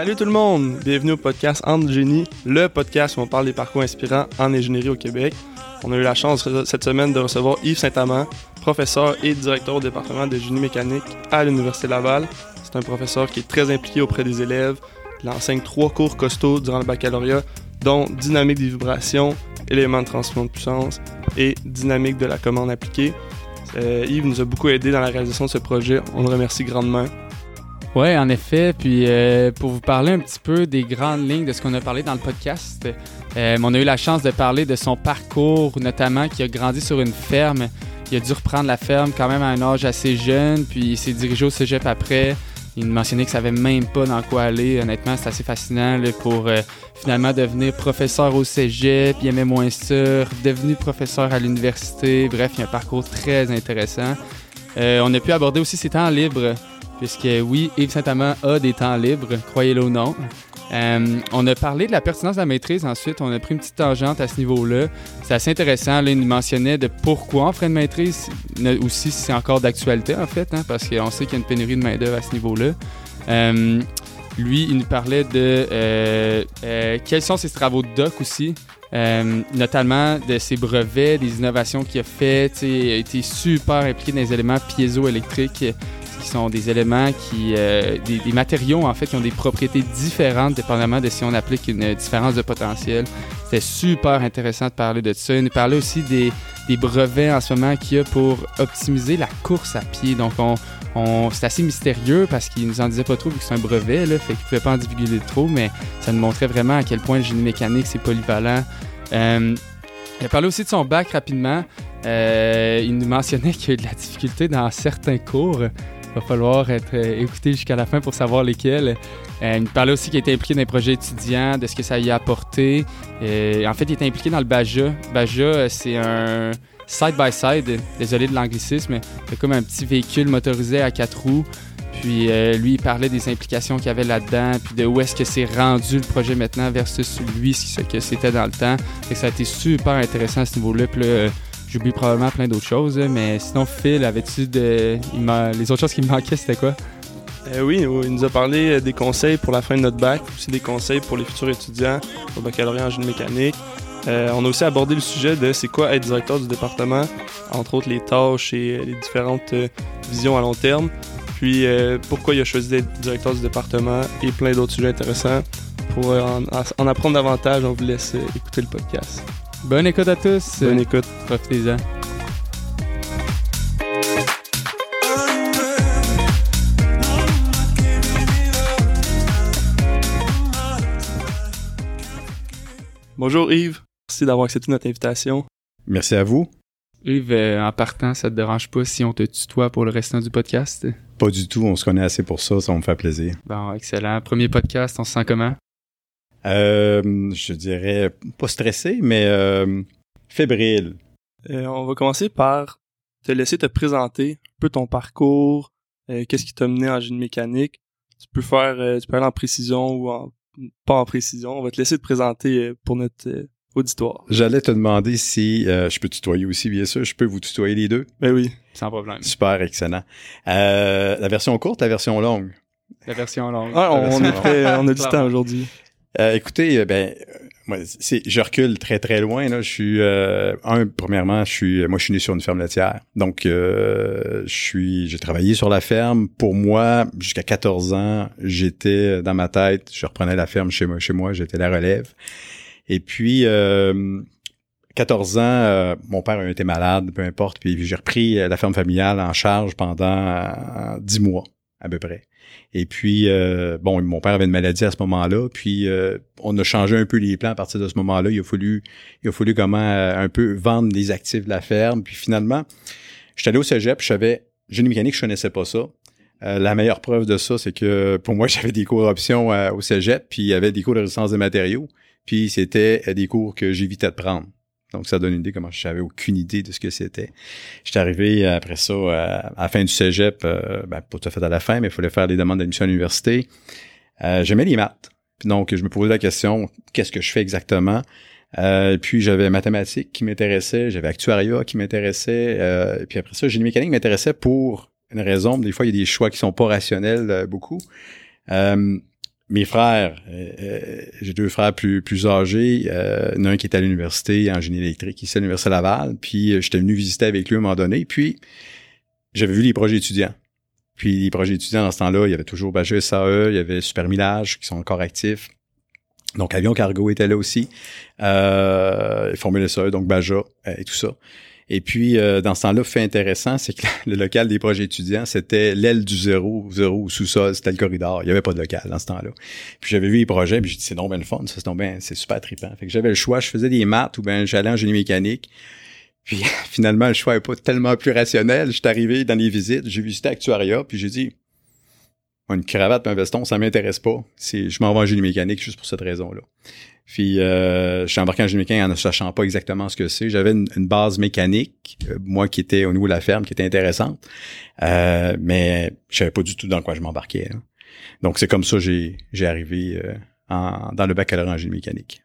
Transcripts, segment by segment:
Salut tout le monde! Bienvenue au podcast Entre Génie, le podcast où on parle des parcours inspirants en ingénierie au Québec. On a eu la chance cette semaine de recevoir Yves Saint-Amand, professeur et directeur au département de génie mécanique à l'Université Laval. C'est un professeur qui est très impliqué auprès des élèves. Il enseigne trois cours costauds durant le baccalauréat, dont dynamique des vibrations, éléments de transmission de puissance et dynamique de la commande appliquée. Euh, Yves nous a beaucoup aidé dans la réalisation de ce projet. On le remercie grandement. Oui, en effet. Puis euh, pour vous parler un petit peu des grandes lignes de ce qu'on a parlé dans le podcast, euh, on a eu la chance de parler de son parcours, notamment qui a grandi sur une ferme. Il a dû reprendre la ferme quand même à un âge assez jeune, puis il s'est dirigé au cégep après. Il mentionnait que savait même pas dans quoi aller. Honnêtement, c'est assez fascinant pour euh, finalement devenir professeur au cégep. Il aimait moins ça, devenu professeur à l'université. Bref, il a un parcours très intéressant. on a pu aborder aussi ses temps libres puisque oui, Yves Saint-Amand a des temps libres, croyez-le ou non. Euh, on a parlé de la pertinence de la maîtrise ensuite, on a pris une petite tangente à ce niveau-là. C'est assez intéressant, là, il nous mentionnait de pourquoi on ferait une maîtrise, aussi si c'est encore d'actualité en fait, hein, parce qu'on sait qu'il y a une pénurie de main-d'œuvre à ce niveau-là. Euh, lui, il nous parlait de euh, quels sont ses travaux de doc aussi, notamment de ses brevets, des innovations qu'il a faites. Il a été super impliqué dans les éléments piézoélectriques qui sont des éléments qui, euh, des, matériaux en fait qui ont des propriétés différentes dépendamment de si on applique une différence de potentiel. C'était super intéressant de parler de ça. Il nous parlait aussi des, brevets en ce moment qu'il y a pour optimiser la course à pied. Donc on, on, c'est assez mystérieux parce qu'il nous en disait pas trop vu que c'est un brevet, là, fait qu'il pouvait pas en divulguer trop, mais ça nous montrait vraiment à quel point le génie mécanique c'est polyvalent. Euh, il a parlé aussi de son bac rapidement. Euh, il nous mentionnait qu'il y a eu de la difficulté dans certains cours. Il va falloir être euh, écouté jusqu'à la fin pour savoir lesquels. Il me parlait aussi qu'il était impliqué dans les projets étudiants, de ce que ça y a apporté. En fait, il était impliqué dans le Baja. Baja, c'est un side-by-side, désolé de l'anglicisme, c'est comme un petit véhicule motorisé à quatre roues. Puis lui, il parlait des implications qu'il y avait là-dedans, puis de où est-ce que c'est rendu le projet maintenant versus lui, ce que c'était dans le temps. Et ça a été super intéressant à ce niveau-là. Puis J'oublie probablement plein d'autres choses, mais sinon, Phil, avait-tu de. Les autres choses qui me manquaient, c'était quoi? Euh, oui, il nous a parlé euh, des conseils pour la fin de notre bac, aussi des conseils pour les futurs étudiants au baccalauréat en génie mécanique. Euh, on a aussi abordé le sujet de c'est quoi être directeur du département, entre autres les tâches et les différentes visions à long terme. Puis pourquoi il a choisi d'être directeur du département et plein d'autres sujets intéressants. Pour en apprendre davantage, on vous laisse écouter le podcast. Bonne écoute à tous. Bonne écoute. Profitez-en. Bonjour Yves, merci d'avoir accepté notre invitation. Merci à vous. Yves, euh, en partant, ça te dérange pas si on te tutoie pour le restant du podcast? Pas du tout, on se connaît assez pour ça, ça me fait plaisir. Bon, excellent. Premier podcast, on se sent comment? Euh, je dirais pas stressé, mais euh, fébrile. Euh, on va commencer par te laisser te présenter un peu ton parcours, qu'est-ce qui t'a mené en génie mécanique. Tu peux faire, tu peux aller en précision ou en, pas en précision. On va te laisser te présenter pour notre auditoire. J'allais te demander si je peux tutoyer aussi, bien sûr. Je peux vous tutoyer les deux. Ben oui, sans problème. Super, excellent. la version courte, la version longue? La version longue. Ah, on, on a du temps aujourd'hui. Euh, écoutez, euh, ben, euh, moi, c'est, je recule très très loin. Là. Je suis, un, premièrement, je suis, moi, je suis né sur une ferme laitière. Donc, je suis, j'ai travaillé sur la ferme. Pour moi, jusqu'à 14 ans, j'étais dans ma tête, je reprenais la ferme chez moi, chez moi, j'étais la relève. Et puis, 14 ans, mon père a été malade, peu importe. Puis j'ai repris la ferme familiale en charge pendant 10 mois à peu près. Et puis, euh, bon, mon père avait une maladie à ce moment-là, puis euh, on a changé un peu les plans à partir de ce moment-là. Il a fallu, il a fallu comment euh, un peu vendre les actifs de la ferme. Puis finalement, je suis allé au cégep, je savais, génie mécanique, je connaissais pas ça. la meilleure preuve de ça, c'est que pour moi, j'avais des cours d'option au cégep, puis il y avait des cours de résistance des matériaux, puis c'était des cours que j'évitais de prendre. Donc, ça donne une idée comment je n'avais aucune idée de ce que c'était. J'étais arrivé après ça à, la fin du cégep, euh, ben, pas tout à à la fin, mais il fallait faire des demandes d'admission à l'université. Euh, J'aimais les maths. Donc, je me posais la question, qu'est-ce que je fais exactement? Euh, puis j'avais mathématiques qui m'intéressaient, j'avais actuariat qui m'intéressait, euh, puis après ça, génie mécanique m'intéressait pour une raison. Des fois, il y a des choix qui sont pas rationnels euh, beaucoup. Euh, mes frères, euh, j'ai deux frères plus plus âgés, euh, un qui était à l'université en génie électrique, ici à l'université Laval, puis j'étais venu visiter avec lui à un moment donné, puis j'avais vu les projets étudiants. Puis les projets étudiants dans ce temps-là, il y avait toujours Baja SAE, il y avait Super Millage qui sont encore actifs. Donc Avion Cargo était là aussi. Euh, Formule SAE, donc Baja et tout ça. Et puis, euh, dans ce temps-là, fait intéressant, c'est que le local des projets étudiants, c'était l'aile du zéro, zéro sous-sol, c'était le corridor. Il n'y avait pas de local dans ce temps-là. Puis j'avais vu les projets, puis j'ai dit, c'est non bien le fun, ça, c'est bien, c'est super trippant. Fait que j'avais le choix, je faisais des maths ou ben j'allais en génie mécanique. Puis finalement, le choix n'est pas tellement plus rationnel. Je arrivé dans les visites, j'ai visité Actuaria, puis j'ai dit, une cravate un veston, ça m'intéresse pas. Je m'en vais en génie mécanique juste pour cette raison-là. Puis euh, je suis embarqué en génie mécanique en ne sachant pas exactement ce que c'est. J'avais une, base mécanique, euh, moi qui était au niveau de la ferme, qui était intéressante, euh, mais je savais pas du tout dans quoi je m'embarquais. Donc c'est comme ça j'ai, j'ai arrivé euh, en, dans le baccalauréat en génie mécanique.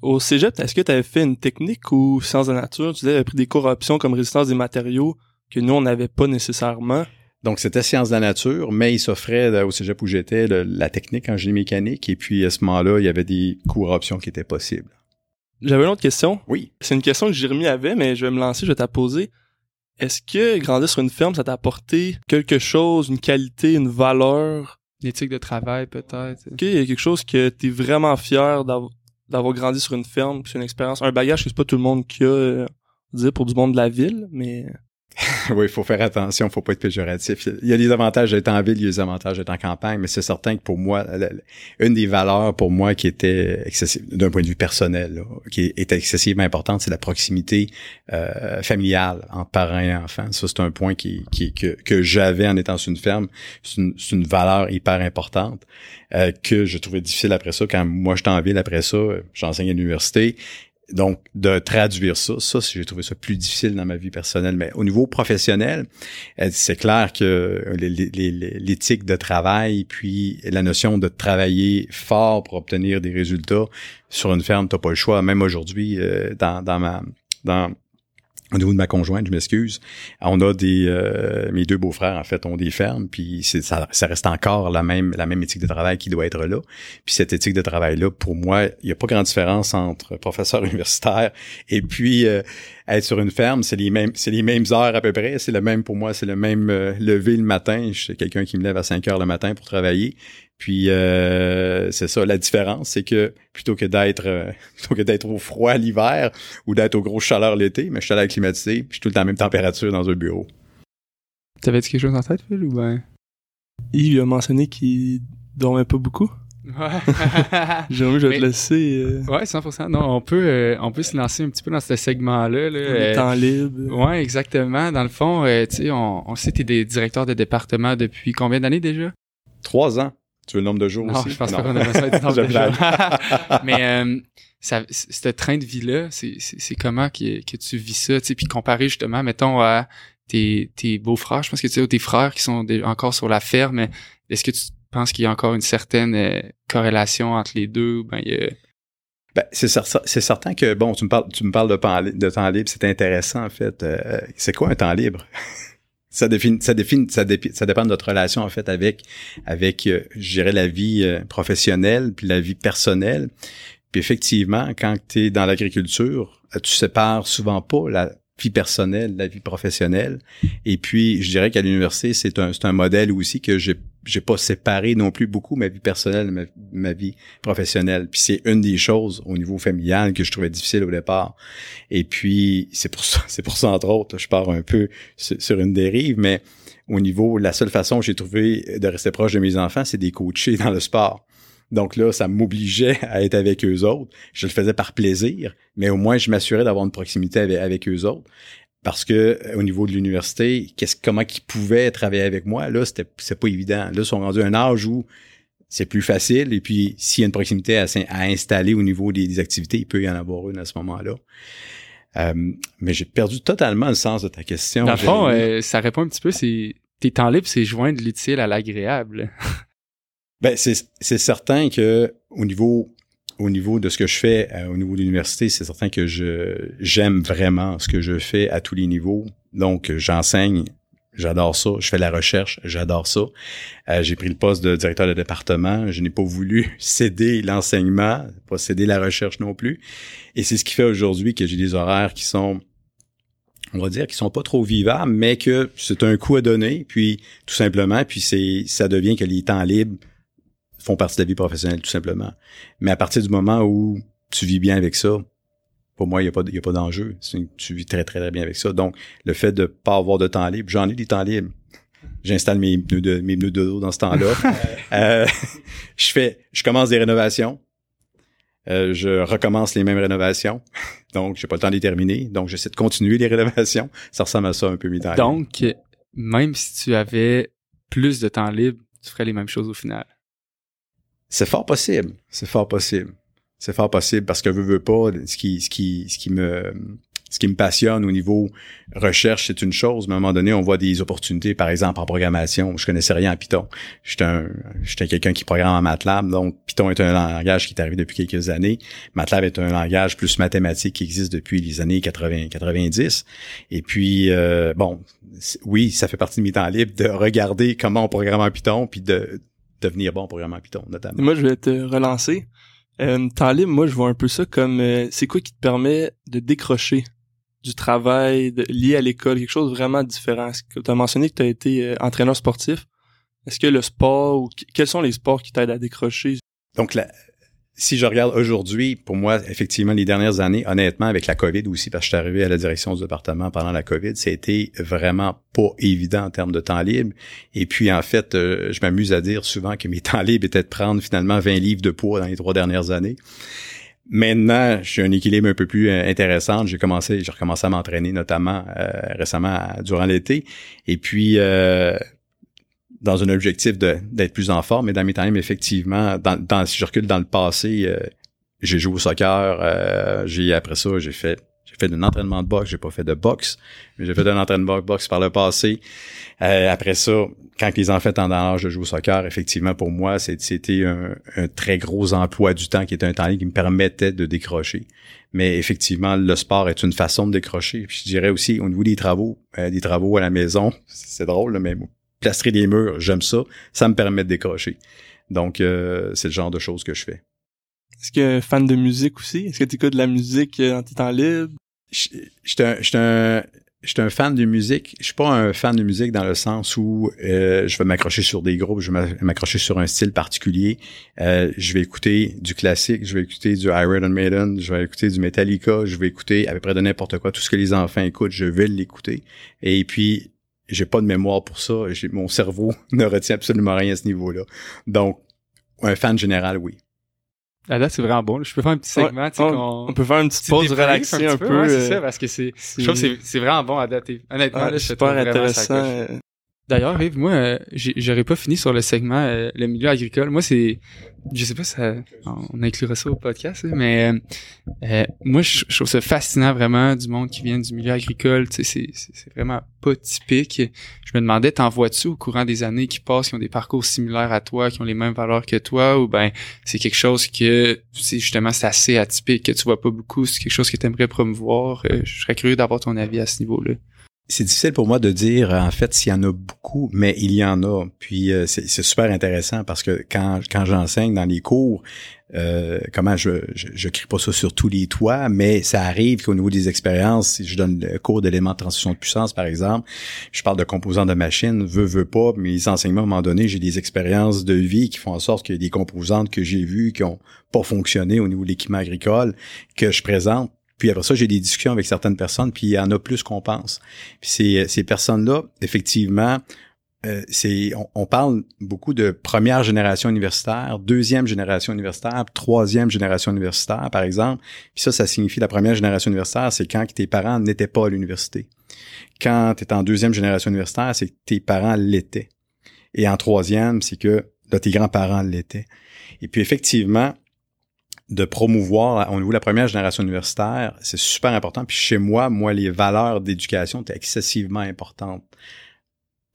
Au cégep, est-ce que tu avais fait une technique ou sciences de nature? Tu avais pris des cours options comme résistance des matériaux que nous, on n'avait pas nécessairement? Donc, c'était sciences de la nature, mais il s'offrait euh, au cégep où j'étais la technique en génie mécanique. Et puis, à ce moment-là, il y avait des cours options qui étaient possibles. J'avais une autre question. Oui. C'est une question que Jérémy avait, mais je vais me lancer, je vais te poser. Est-ce que grandir sur une ferme, ça t'a apporté quelque chose, une qualité, une valeur? L'éthique de travail, peut-être. Il y a quelque chose que tu es vraiment fier d'avoir grandi sur une ferme, c'est une expérience, un bagage que c'est pas tout le monde qui a, euh, dire, pour du monde de la ville, mais oui, il faut faire attention, faut pas être péjoratif. Il y a des avantages d'être en ville, il y a des avantages d'être en campagne, mais c'est certain que pour moi, une des valeurs pour moi qui était d'un point de vue personnel, qui était excessivement importante, c'est la proximité euh, familiale entre parents et enfants. Ça, c'est un point qui, qui que, que j'avais en étant sur une ferme. C'est une, valeur hyper importante euh, que je trouvais difficile après ça. Quand moi, j'étais en ville après ça, j'enseignais à l'université donc, de traduire ça, ça, j'ai trouvé ça plus difficile dans ma vie personnelle. Mais au niveau professionnel, euh, c'est clair que l'éthique de travail, puis la notion de travailler fort pour obtenir des résultats sur une ferme, t'as pas le choix. Même aujourd'hui, euh, dans, dans ma dans au niveau de ma conjointe, je m'excuse, on a des euh, mes deux beaux-frères en fait ont des fermes, puis ça, ça reste encore la même la même éthique de travail qui doit être là. Puis cette éthique de travail là, pour moi, il n'y a pas grande différence entre professeur universitaire et puis euh, être sur une ferme, c'est les mêmes c'est les mêmes heures à peu près, c'est le même pour moi, c'est le même euh, lever le matin, je suis quelqu'un qui me lève à 5 heures le matin pour travailler, puis euh, c'est ça, la différence, c'est que plutôt que d'être euh, plutôt que d'être au froid l'hiver ou d'être au gros chaleur l'été, mais je suis à la climatisé, puis je suis tout le temps à la même température dans un bureau. T'avais-tu quelque chose en tête, Phil, ou ben? Il a mentionné qu'il dormait pas beaucoup. Ouais. Jérémy, je vais te laisser. Euh... Ouais, 100%. Non, on peut, euh, on peut se lancer un petit peu dans ce segment-là. Là, Le temps libre. Ouais, exactement. Dans le fond, tu sais, on, on sait que t'es des directeurs de département depuis combien d'années déjà? Trois ans. Tu veux le nombre de jours non, aussi? Je pense pas qu'on a besoin de nombre de jours. Mais euh, ça, ce train de vie-là, c'est comment que, que tu vis ça? Puis comparé justement, mettons, à tes, tes beaux-frères, je pense que tu sais, tes frères qui sont encore sur la ferme, est-ce que tu penses qu'il y a encore une certaine euh, corrélation entre les deux? Ben, il y a... Ben, c'est certain que, bon, tu me parles, tu me parles de, de temps libre, c'est intéressant, en fait. Euh, c'est quoi un temps libre? Ça définit, ça définit, ça, ça dépend de notre relation en fait avec, avec, euh, je dirais la vie euh, professionnelle puis la vie personnelle. Puis effectivement, quand tu es dans l'agriculture, euh, tu sépares souvent pas la vie personnelle, la vie professionnelle. Et puis, je dirais qu'à l'université, c'est un, c'est un modèle aussi que j'ai j'ai pas séparé non plus beaucoup ma vie personnelle ma, vie professionnelle. Puis c'est une des choses au niveau familial que je trouvais difficile au départ. Et puis c'est pour ça, c'est pour ça entre autres, je pars un peu sur, une dérive, mais au niveau, la seule façon que j'ai trouvé de rester proche de mes enfants, c'est des coacher dans le sport. Donc là, ça m'obligeait à être avec eux autres. Je le faisais par plaisir, mais au moins je m'assurais d'avoir une proximité avec eux autres. Parce que euh, au niveau de l'université, qu'est-ce comment ils pouvaient travailler avec moi Là, c'était c'est pas évident. Là, ils sont rendus à un âge où c'est plus facile. Et puis, s'il y a une proximité à, installer au niveau des, activités, il peut y en avoir une à ce moment-là. Euh, mais j'ai perdu totalement le sens de ta question. Dans le fond, euh, ça répond un petit peu, c'est tes temps libres, c'est joindre l'utile à l'agréable. Ben, c'est certain que au niveau au niveau de ce que je fais euh, au niveau de l'université, c'est certain que j'aime vraiment ce que je fais à tous les niveaux. Donc, j'enseigne j'adore ça. Je fais la recherche, j'adore ça. Euh, j'ai pris le poste de directeur de département. Je n'ai pas voulu céder l'enseignement, pas céder la recherche non plus. Et c'est ce qui fait aujourd'hui que j'ai des horaires qui sont on va dire qui sont pas trop vivables, mais que c'est un coup à donner, puis tout simplement, puis c'est ça devient que les temps libres font partie de la vie professionnelle tout simplement. Mais à partir du moment où tu vis bien avec ça, pour moi, il n'y a pas, y a pas d'enjeu. Tu vis très, très, très bien avec ça. Donc, le fait de pas avoir de temps libre, j'en ai du temps libre. J'installe mes pneus de, mes pneus de dos dans ce temps-là. euh, je fais, je commence des rénovations. Euh, je recommence les mêmes rénovations. Donc, j'ai pas le temps de les terminer. Donc, j'essaie de continuer les rénovations. Ça ressemble à ça un peu mes temps Donc, même si tu avais plus de temps libre, tu ferais les mêmes choses au final. C'est fort possible. C'est fort possible. C'est fort possible parce que veux, veux pas, ce qui, ce qui, ce qui me, ce qui me passionne au niveau recherche, c'est une chose, mais à un moment donné, on voit des opportunités, par exemple, en programmation. Je connaissais rien en Python. J'étais un, j'étais quelqu'un qui programme en MATLAB, donc Python est un langage qui est arrivé depuis quelques années. MATLAB est un langage plus mathématique qui existe depuis les années 80, 90. Et puis, euh, bon, oui, ça fait partie de mes temps libres de regarder comment on programme en Python, puis de devenir bon en Python, notamment. moi, je vais te relancer. Euh, temps libre, moi, je vois un peu ça comme euh, c'est quoi qui te permet de décrocher du travail lié à l'école, quelque chose de vraiment différent. Tu as mentionné que tu as été euh, entraîneur sportif? Est-ce que le sport ou quels sont les sports qui t'aident à décrocher? Donc, la, si je regarde aujourd'hui, pour moi, effectivement, les dernières années, honnêtement, avec la COVID aussi, parce que je suis arrivé à la direction du département pendant la COVID, c'était vraiment pas évident en termes de temps libre. Et puis, en fait, euh, je m'amuse à dire souvent que mes temps libres étaient de prendre finalement 20 livres de poids dans les trois dernières années. Maintenant, je suis un équilibre un peu plus euh, intéressant. J'ai commencé, j'ai recommencé à m'entraîner notamment euh, récemment durant l'été. Et puis, dans un objectif d'être plus en forme. Mais dans mes temps effectivement, dans, dans, si je recule dans le passé, euh, j'ai joué au soccer. Euh, j'ai après ça, j'ai fait j'ai fait un entraînement de boxe. J'ai pas fait de boxe, mais j'ai fait un entraînement de boxe par le passé. Euh, après ça, quand les enfants étaient dans l'âge de jouer au soccer, effectivement, pour moi, c'était un, un, très gros emploi du temps qui était un temps qui me permettait de décrocher. Mais effectivement, le sport est une façon de décrocher. Puis je dirais aussi, au niveau des travaux, des travaux à la maison, c'est drôle, mais plastrer des murs, j'aime ça. Ça me permet de décrocher. Donc, euh, c'est le genre de choses que je fais. Est-ce que fan de musique aussi? Est-ce que tu écoutes de la musique euh, en temps libres? J'étais un, un, un, fan de musique. Je suis pas un fan de musique dans le sens où euh, je vais m'accrocher sur des groupes, je vais m'accrocher sur un style particulier. je vais écouter du classique, je vais écouter du Iron Maiden, je vais écouter du Metallica, je vais écouter à peu près de n'importe quoi. Tout ce que les enfants écoutent, je vais l'écouter. Et puis, j'ai pas de mémoire pour ça. Mon cerveau ne retient absolument rien à ce niveau-là. Donc, un fan général, oui. Ah là, c'est vraiment bon. Je peux faire un petit segment. on, peut faire une petite pause, relaxer un, peu. un peu c'est ça, parce que c'est, je trouve que c'est vraiment bon à dater. Honnêtement, c'est super intéressant. D'ailleurs, Yves, moi, euh, j'aurais pas fini sur le segment euh, le milieu agricole. Moi, c'est, je sais pas si ça, on inclura ça au podcast, mais euh, moi, je, trouve ça fascinant vraiment du monde qui vient du milieu agricole. Tu sais, c'est vraiment pas typique. Je me demandais, t'en vois-tu au courant des années qui passent, qui ont des parcours similaires à toi, qui ont les mêmes valeurs que toi, ou ben c'est quelque chose que, c'est justement, c'est assez atypique, que tu vois pas beaucoup, c'est quelque chose que tu aimerais promouvoir. je serais curieux d'avoir ton avis à ce niveau-là c'est difficile pour moi de dire en fait s'il y en a beaucoup, mais il y en a. Puis euh, c'est super intéressant parce que quand, quand j'enseigne dans les cours, euh, comment je, je, crie pas ça sur tous les toits, mais ça arrive qu'au niveau des expériences, si je donne le cours d'éléments de transition de puissance, par exemple, je parle de composants de machine, veux, veux pas, les enseignements, à un moment donné, j'ai des expériences de vie qui font en sorte qu'il y a des composantes que j'ai vues qui ont pas fonctionné au niveau de l'équipement agricole que je présente puis après ça, j'ai des discussions avec certaines personnes, puis il y en a plus qu'on pense. Puis ces, ces personnes-là, effectivement, euh, c'est on, on, parle beaucoup de première génération universitaire, deuxième génération universitaire, troisième génération universitaire, par exemple. Puis ça, ça signifie la première génération universitaire, c'est quand tes parents n'étaient pas à l'université. Quand tu es en deuxième génération universitaire, c'est que tes parents l'étaient. Et en troisième, c'est que là, tes grands-parents l'étaient. Et puis effectivement, de promouvoir au niveau de la première génération universitaire, c'est super important. Puis chez moi, moi, les valeurs d'éducation étaient excessivement importantes.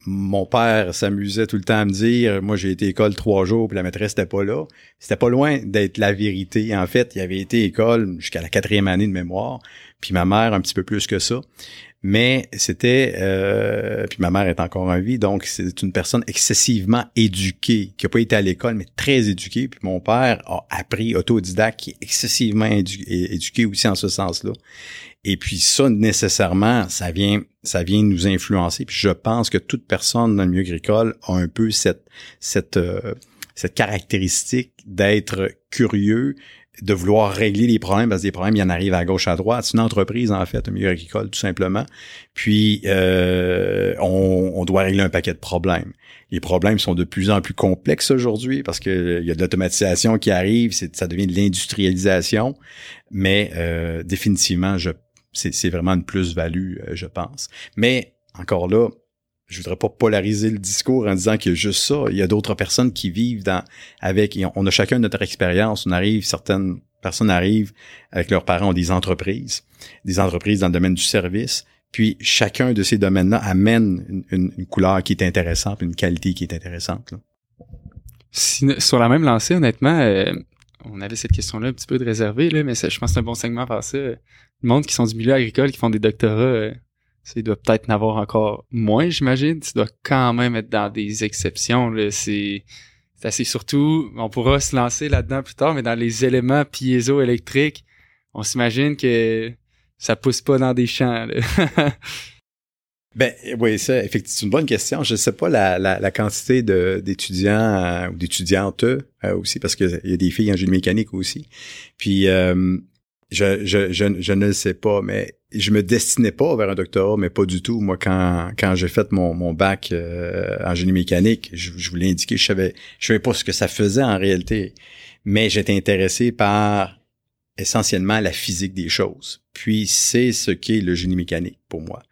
Mon père s'amusait tout le temps à me dire, moi j'ai été école trois jours, puis la maîtresse n'était pas là. C'était pas loin d'être la vérité. En fait, il avait été école jusqu'à la quatrième année de mémoire, puis ma mère un petit peu plus que ça. Mais c'était, euh, puis ma mère est encore en vie, donc c'est une personne excessivement éduquée, qui a pas été à l'école, mais très éduquée. Puis mon père a appris autodidacte, qui est excessivement éduqué aussi en ce sens-là. Et puis ça, nécessairement, ça vient, ça vient nous influencer. Puis je pense que toute personne dans le milieu agricole a un peu cette, cette, euh, cette caractéristique d'être curieux, de vouloir régler les problèmes parce que des problèmes, il y en arrive à gauche, à droite. C'est une entreprise, en fait, un milieu agricole, tout simplement. Puis, euh, on, doit régler un paquet de problèmes. Les problèmes sont de plus en plus complexes aujourd'hui parce qu'il y a de l'automatisation qui arrive, ça devient de l'industrialisation. Mais euh, définitivement, c'est vraiment une plus-value, euh, je pense. Mais encore là, je voudrais pas polariser le discours en disant qu'il y a juste ça. Il y a d'autres personnes qui vivent dans avec. On a chacun notre expérience. On arrive, certaines personnes arrivent avec leurs parents ont des entreprises, des entreprises dans le domaine du service. Puis chacun de ces domaines-là amène une, couleur qui est intéressante, une qualité qui est intéressante. sur la même lancée, honnêtement, euh, on avait cette question-là un petit peu de réservée, là, mais je pense que c'est un bon segment par ça le monde qui sont du milieu agricole, qui font des doctorats, euh, ça, doit peut-être n'avoir encore moins, j'imagine. Tu dois quand même être dans des exceptions. C'est assez surtout, on pourra se lancer là-dedans plus tard, mais dans les éléments piézoélectriques, on s'imagine que ça pousse pas dans des champs. Ben oui, ça, effectivement, c'est une bonne question. Je ne sais pas la, la, quantité d'étudiants euh, ou d'étudiantes euh, aussi, parce qu'il y a des filles en génie mécanique aussi. Puis euh, je, je, je, ne le sais pas, mais je me destinais pas vers un doctorat, mais pas du tout. Moi, quand, quand j'ai fait mon, mon bac euh, en génie mécanique, je, je vous l'ai je savais, je savais pas ce que ça faisait en réalité, mais j'étais intéressé par essentiellement la physique des choses. Puis c'est ce qu'est le génie mécanique pour moi.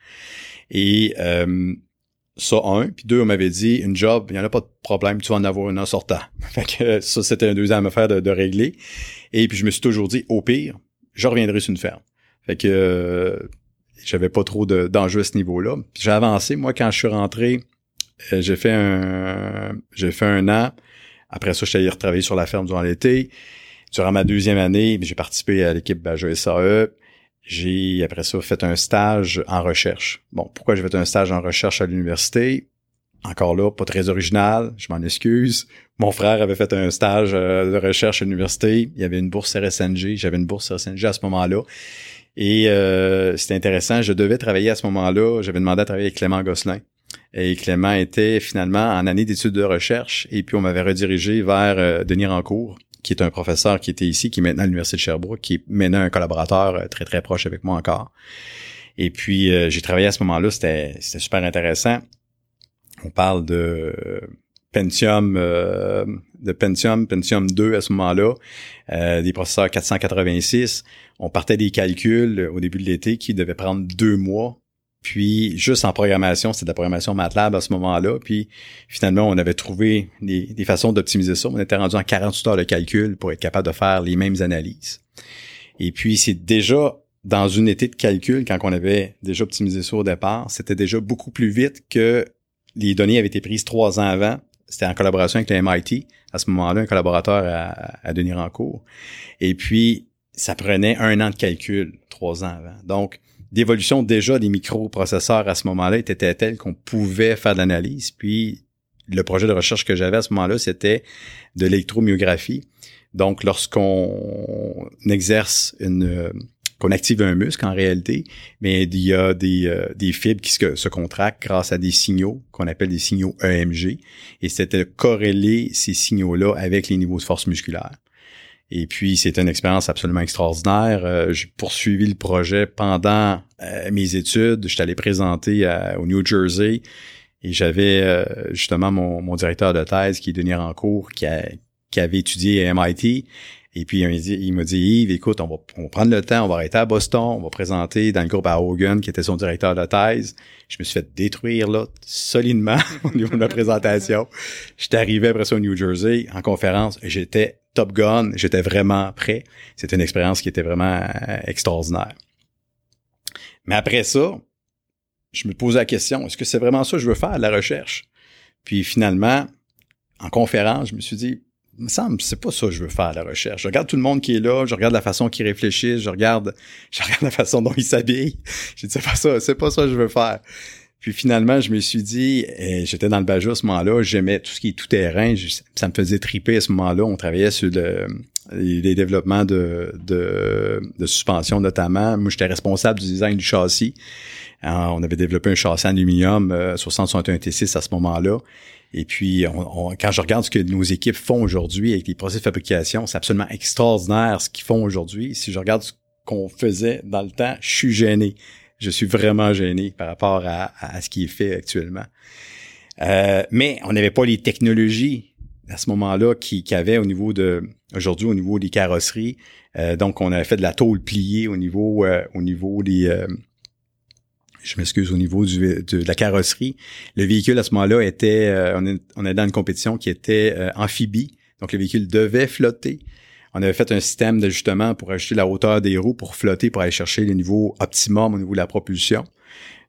Et euh, ça, un. Puis deux, on m'avait dit, une job, il n'y en a pas de problème, tu vas en avoir une en sortant. Fait que ça, c'était un deuxième affaire de, de régler. Et puis je me suis toujours dit, au pire, je reviendrai sur une ferme. Fait que euh, j'avais pas trop d'enjeux à ce niveau-là. J'ai avancé. Moi, quand je suis rentré, euh, j'ai fait un j'ai fait un an. Après ça, je suis allé retravailler sur la ferme durant l'été. Durant ma deuxième année, j'ai participé à l'équipe Bajo SAE. J'ai, après ça, fait un stage en recherche. Bon, pourquoi j'ai fait un stage en recherche à l'université? Encore là, pas très original, je m'en excuse. Mon frère avait fait un stage euh, de recherche à l'université. Il y avait une bourse RSNG. J'avais une bourse RSNG à ce moment-là. Et euh, c'était intéressant. Je devais travailler à ce moment-là. J'avais demandé à travailler avec Clément Gosselin. Et Clément était finalement en année d'études de recherche. Et puis on m'avait redirigé vers euh, Denis Rancourt, qui est un professeur qui était ici, qui est maintenant à l'Université de Sherbrooke, qui est maintenant un collaborateur euh, très, très proche avec moi encore. Et puis, j'ai travaillé à ce moment-là, c'était super intéressant on parle de Pentium, euh, de Pentium, Pentium 2 à ce moment-là, euh, des processeurs 486. On partait des calculs au début de l'été qui devaient prendre deux mois. Puis juste en programmation, c'était de la programmation MATLAB à ce moment-là. Puis finalement, on avait trouvé des, des façons d'optimiser ça. On était rendu en 48 heures de calcul pour être capable de faire les mêmes analyses. Et puis c'est déjà dans une été de calcul, quand on avait déjà optimisé ça au départ, c'était déjà beaucoup plus vite que les données avaient été prises trois ans avant. C'était en collaboration avec le MIT. À ce moment-là, un collaborateur à, à Denis Rancourt. Et puis, ça prenait un an de calcul, trois ans avant. Donc, l'évolution déjà des microprocesseurs à ce moment-là était telle qu'on pouvait faire de l'analyse. Puis, le projet de recherche que j'avais à ce moment-là, c'était de l'électromyographie. Donc, lorsqu'on exerce une, qu'on active un muscle en réalité, mais il y a des, euh, fibres qui se, contractent grâce à des signaux qu'on appelle des signaux EMG. Et c'était corréler ces signaux-là avec les niveaux de force musculaire. Et puis, c'est une expérience absolument extraordinaire. Euh, j'ai poursuivi le projet pendant euh, mes études. Je suis allé présenter au New Jersey et j'avais justement mon, mon, directeur de thèse qui est Denis Rancourt, qui, a, qui avait étudié à MIT et puis, il m'a dit, Yves, écoute, on va, prendre le temps, on va arrêter à Boston, on va présenter dans le groupe à Hogan, qui était son directeur de thèse. Je me suis fait détruire, là, solidement au niveau de la présentation. J'étais arrivé après ça au New Jersey, en conférence, j'étais top gun, j'étais vraiment prêt. C'était une expérience qui était vraiment euh, extraordinaire. Mais après ça, je me posais la question, est-ce que c'est vraiment ça que je veux faire, la recherche? Puis finalement, en conférence, je me suis dit, me semble, c'est pas ça que je veux faire la recherche. Je regarde tout le monde qui est là, je regarde la façon qu'ils réfléchissent, je regarde, je regarde la façon dont ils s'habillent. J'ai dit c'est pas ça, c'est pas ça que je veux faire. Puis finalement, je me suis dit, j'étais dans le Baja à ce moment-là, j'aimais tout ce qui est tout terrain, ça me faisait triper à ce moment-là. On travaillait sur le, les, développements de, de, de, suspension notamment. Moi, j'étais responsable du design du châssis. on avait développé un châssis aluminium euh, 61 T6 à ce moment-là. Et puis, quand je regarde ce que nos équipes font aujourd'hui avec les procès de fabrication, c'est absolument extraordinaire ce qu'ils font aujourd'hui. Si je regarde ce qu'on faisait dans le temps, je suis gêné je suis vraiment gêné par rapport à, ce qui est fait actuellement. Euh, mais on n'avait pas les technologies à ce moment-là qui, qui avait au niveau de aujourd'hui au niveau des carrosseries. Euh, donc on avait fait de la tôle pliée au niveau euh, au niveau des je m'excuse au niveau du, de, la carrosserie. Le véhicule à ce moment-là était on est, on est dans une compétition qui était amphibie. Donc le véhicule devait flotter. On avait fait un système d'ajustement pour ajuster la hauteur des roues pour flotter, pour aller chercher les niveaux optimum au niveau de la propulsion.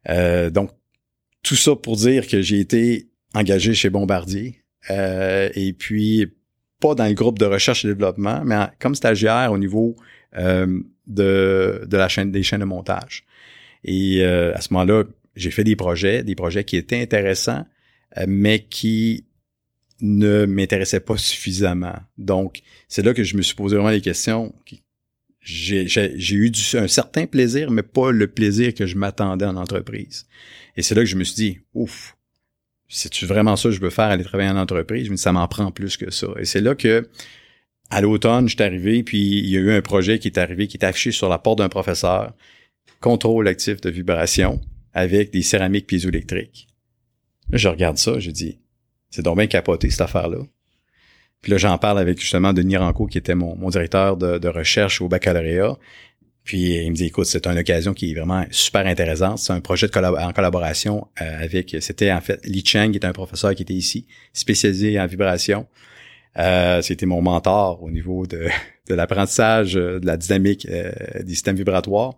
Euh, donc, tout ça pour dire que j'ai été engagé chez Bombardier. Euh, et puis, pas dans le groupe de recherche et développement, mais comme stagiaire au niveau euh, de, de la chaîne des chaînes de montage. Et à ce moment-là, j'ai fait des projets, des projets qui étaient intéressants, mais qui ne m'intéressait pas suffisamment. Donc, c'est là que je me suis posé vraiment des questions. J'ai eu un certain plaisir, mais pas le plaisir que je m'attendais en entreprise. Et c'est là que je me suis dit, ouf, c'est-tu vraiment ça que je veux faire, aller travailler en entreprise? Mais ça m'en prend plus que ça. Et c'est là que, à l'automne, je suis arrivé, puis il y a eu un projet qui est arrivé, qui est affiché sur la porte d'un professeur, contrôle actif de vibration avec des céramiques piézoélectriques. Là, je regarde ça, je dis, c'est donc bien capoté, cette affaire-là. Puis là, j'en parle avec justement Denis Ranco, qui était mon, directeur de, recherche au baccalauréat. Puis il me dit, écoute, c'est une occasion qui est vraiment super intéressante. C'est un projet de en collaboration euh, avec, c'était en fait Li Cheng, qui est un professeur qui était ici, spécialisé en vibration. Euh, c'était mon mentor au niveau de, l'apprentissage euh, de la dynamique des systèmes vibratoires.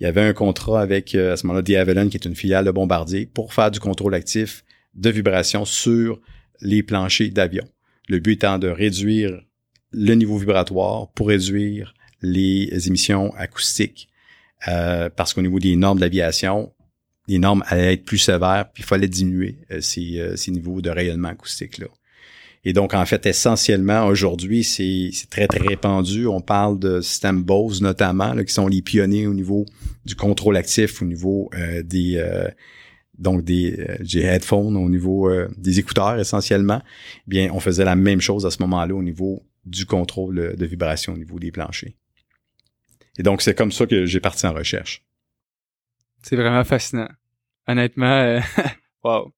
Il y avait un contrat avec, à ce moment-là, Avalon, qui est une filiale de Bombardier, pour faire du contrôle actif de vibration sur les planchers d'avion. Le but étant de réduire le niveau vibratoire pour réduire les émissions acoustiques, euh, parce qu'au niveau des normes de l'aviation, les normes allaient être plus sévères, puis il fallait diminuer euh, ces, euh, ces, niveaux de rayonnement acoustique-là. Et donc, en fait, essentiellement, aujourd'hui, c'est très, très répandu. On parle de systèmes Bose, notamment, là, qui sont les pionniers au niveau du contrôle actif, au niveau des, donc des, euh, headphones au niveau euh, des écouteurs essentiellement, eh bien on faisait la même chose à ce moment-là au niveau du contrôle de vibration au niveau des planchers. Et donc c'est comme ça que j'ai parti en recherche. C'est vraiment fascinant. Honnêtement, euh, wow.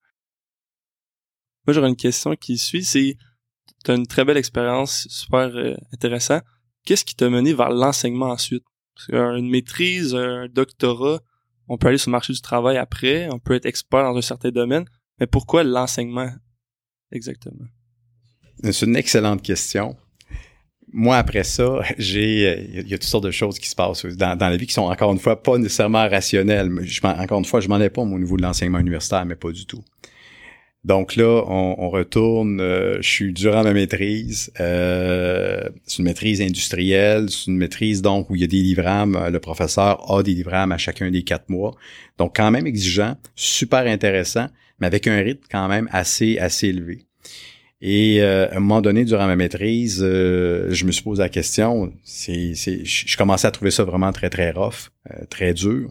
Moi j'aurais une question qui suit, c'est tu as une très belle expérience, super intéressant. Qu'est-ce qui t'a mené vers l'enseignement ensuite? Parce qu'une maîtrise, un doctorat, on peut aller sur le marché du travail après, on peut être expert dans un certain domaine, mais pourquoi l'enseignement exactement? C'est une excellente question. Moi, après ça, j'ai, il y a toutes sortes de choses qui se passent dans, la vie qui sont encore une fois pas nécessairement rationnelles. Je, encore une fois, je m'en ai pas au niveau de l'enseignement universitaire, mais pas du tout. Donc là, on, retourne. Euh, je suis durant ma maîtrise. Euh, c'est une maîtrise industrielle. C'est une maîtrise donc où il y a des livrables. Le professeur a des livrables à chacun des quatre mois. Donc quand même exigeant, super intéressant, mais avec un rythme quand même assez assez élevé. Et euh, à un moment donné, durant ma maîtrise, je me suis posé la question. C'est, je commençais à trouver ça vraiment très très rough, très dur.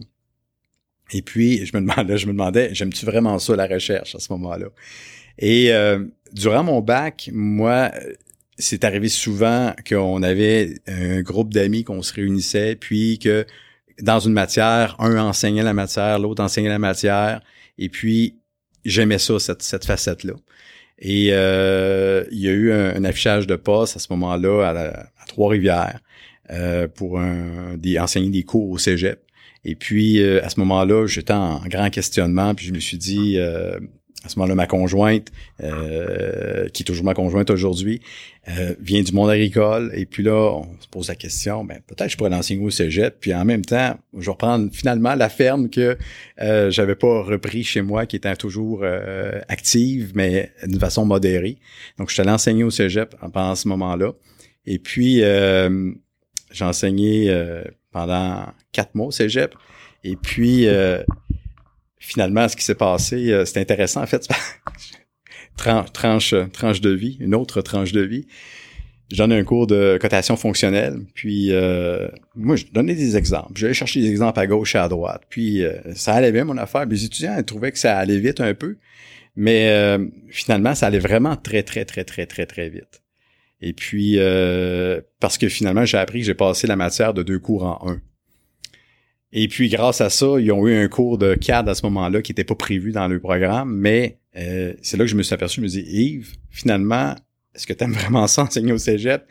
Et puis, je me demandais, je me demandais, j'aime-tu vraiment ça, la recherche, à ce moment-là? Et euh, durant mon bac, moi, c'est arrivé souvent qu'on avait un groupe d'amis qu'on se réunissait, puis que dans une matière, un enseignait la matière, l'autre enseignait la matière, et puis j'aimais ça, cette, cette facette-là. Et euh, il y a eu un, affichage de poste à ce moment-là à, Trois-Rivières euh, pour un, enseigner des cours au cégep. Et puis, euh, à ce moment-là, j'étais en grand questionnement, puis je me suis dit, euh, à ce moment-là, ma conjointe, euh, qui est toujours ma conjointe aujourd'hui, euh, vient du monde agricole. Et puis là, on se pose la question, ben, peut-être que je pourrais l'enseigner au cégep. Puis en même temps, je vais reprendre finalement la ferme que euh, j'avais pas repris chez moi, qui était toujours euh, active, mais d'une façon modérée. Donc, je suis allé enseigner au cégep pendant ce moment-là. Et puis, j'ai enseigné pendant quatre mois au cégep. Et puis, finalement, ce qui s'est passé, euh, c'est intéressant. En fait, tranche, tranche, de vie, une autre tranche de vie. J'en ai un cours de cotation fonctionnelle. Puis euh, moi, je donnais des exemples. J'allais chercher des exemples à gauche et à droite. Puis euh, ça allait bien mon affaire. Les étudiants ils trouvaient que ça allait vite un peu. Mais finalement, ça allait vraiment très, très, très, très, très, très vite. Et puis parce que finalement, j'ai appris que j'ai passé la matière de deux cours en un. Et puis, grâce à ça, ils ont eu un cours de CAD à ce moment-là qui n'était pas prévu dans le programme, mais euh, c'est là que je me suis aperçu, je me dis, Yves, finalement, est-ce que tu aimes vraiment ça enseigner au cégep?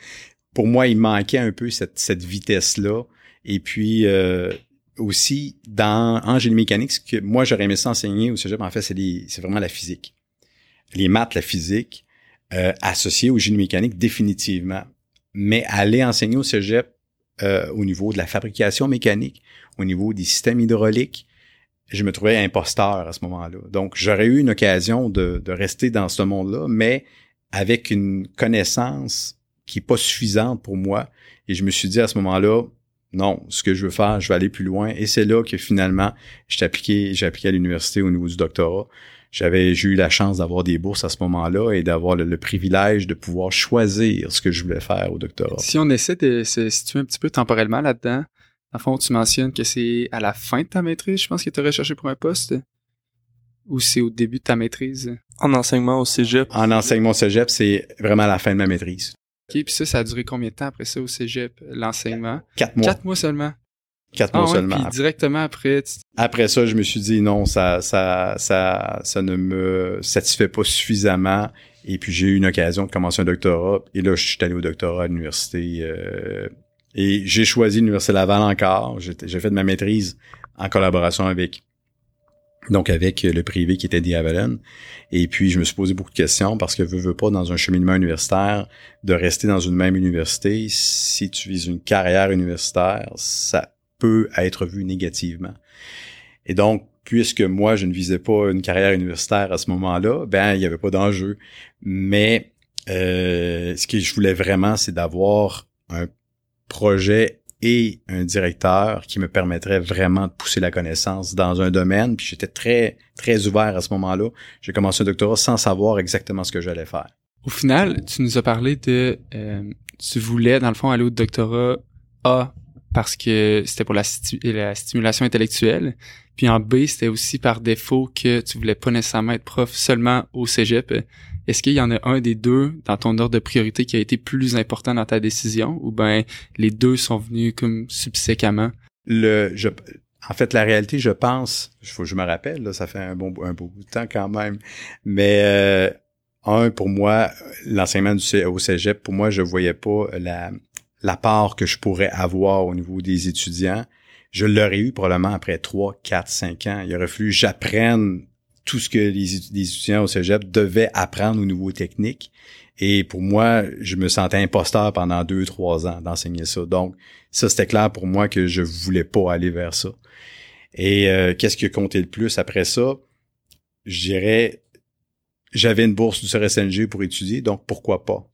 Pour moi, il manquait un peu cette, cette vitesse-là. Et puis, euh, aussi, dans en génie mécanique, ce que moi, j'aurais aimé ça enseigner au cégep, en fait, c'est vraiment la physique. Les maths, la physique, euh, associées au génie mécanique, définitivement. Mais aller enseigner au cégep, euh, au niveau de la fabrication mécanique, au niveau des systèmes hydrauliques, je me trouvais imposteur à ce moment-là. Donc, j'aurais eu une occasion de, rester dans ce monde-là, mais avec une connaissance qui est pas suffisante pour moi. Et je me suis dit à ce moment-là, non, ce que je veux faire, je vais aller plus loin. Et c'est là que finalement, j'ai appliqué, j'ai appliqué à l'université au niveau du doctorat. J'avais, j'ai eu la chance d'avoir des bourses à ce moment-là et d'avoir le, privilège de pouvoir choisir ce que je voulais faire au doctorat. Si on essaie de se situer un petit peu temporellement là-dedans, en fond, tu mentionnes que c'est à la fin de ta maîtrise, je pense que tu aurais cherché pour un poste. Ou c'est au début de ta maîtrise? En enseignement au cégep. En enseignement au cégep, c'est vraiment à la fin de ma maîtrise. OK, puis ça, ça a duré combien de temps après ça au cégep, l'enseignement? Quatre mois. Quatre mois seulement. Quatre mois ah seulement. Puis directement après. Après ça, je me suis dit non, ça, ça, ça, ça ne me satisfait pas suffisamment. Et puis j'ai eu une occasion de commencer un doctorat. Et là, je suis allé au doctorat à l'université euh, et j'ai choisi l'Université Laval encore. J'ai fait de ma maîtrise en collaboration avec donc avec le privé qui était Diavalon. Et puis, je me suis posé beaucoup de questions parce que veux, veux pas, dans un cheminement universitaire, de rester dans une même université, si tu vises une carrière universitaire, ça peut être vu négativement. Et donc, puisque moi, je ne visais pas une carrière universitaire à ce moment-là, ben, il n'y avait pas d'enjeu. Mais euh, ce que je voulais vraiment, c'est d'avoir un projet et un directeur qui me permettrait vraiment de pousser la connaissance dans un domaine. Puis j'étais très, très ouvert à ce moment-là. J'ai commencé un doctorat sans savoir exactement ce que j'allais faire. Au final, tu nous as parlé de... Euh, tu voulais, dans le fond, aller au doctorat A parce que c'était pour la, la, stimulation intellectuelle. Puis en B, c'était aussi par défaut que tu voulais pas nécessairement être prof seulement au cégep. Est-ce qu'il y en a un des deux dans ton ordre de priorité qui a été plus important dans ta décision ou ben les deux sont venus comme subséquemment? Le, je, en fait, la réalité, je pense, je me rappelle, là, ça fait un bon un beau bout de temps quand même, mais euh, un, pour moi, l'enseignement au cégep, pour moi, je voyais pas la, la part que je pourrais avoir au niveau des étudiants. Je l'aurais eu probablement après 3, 4, 5 ans. Il aurait fallu j'apprenne tout ce que les, étudiants au cégep devaient apprendre au niveau technique. Et pour moi, je me sentais imposteur pendant deux, trois ans d'enseigner ça. Donc, ça, c'était clair pour moi que je voulais pas aller vers ça. Et euh, qu'est-ce qui a compté le plus après ça? Je dirais, j'avais une bourse du CRSNG pour étudier, donc pourquoi pas?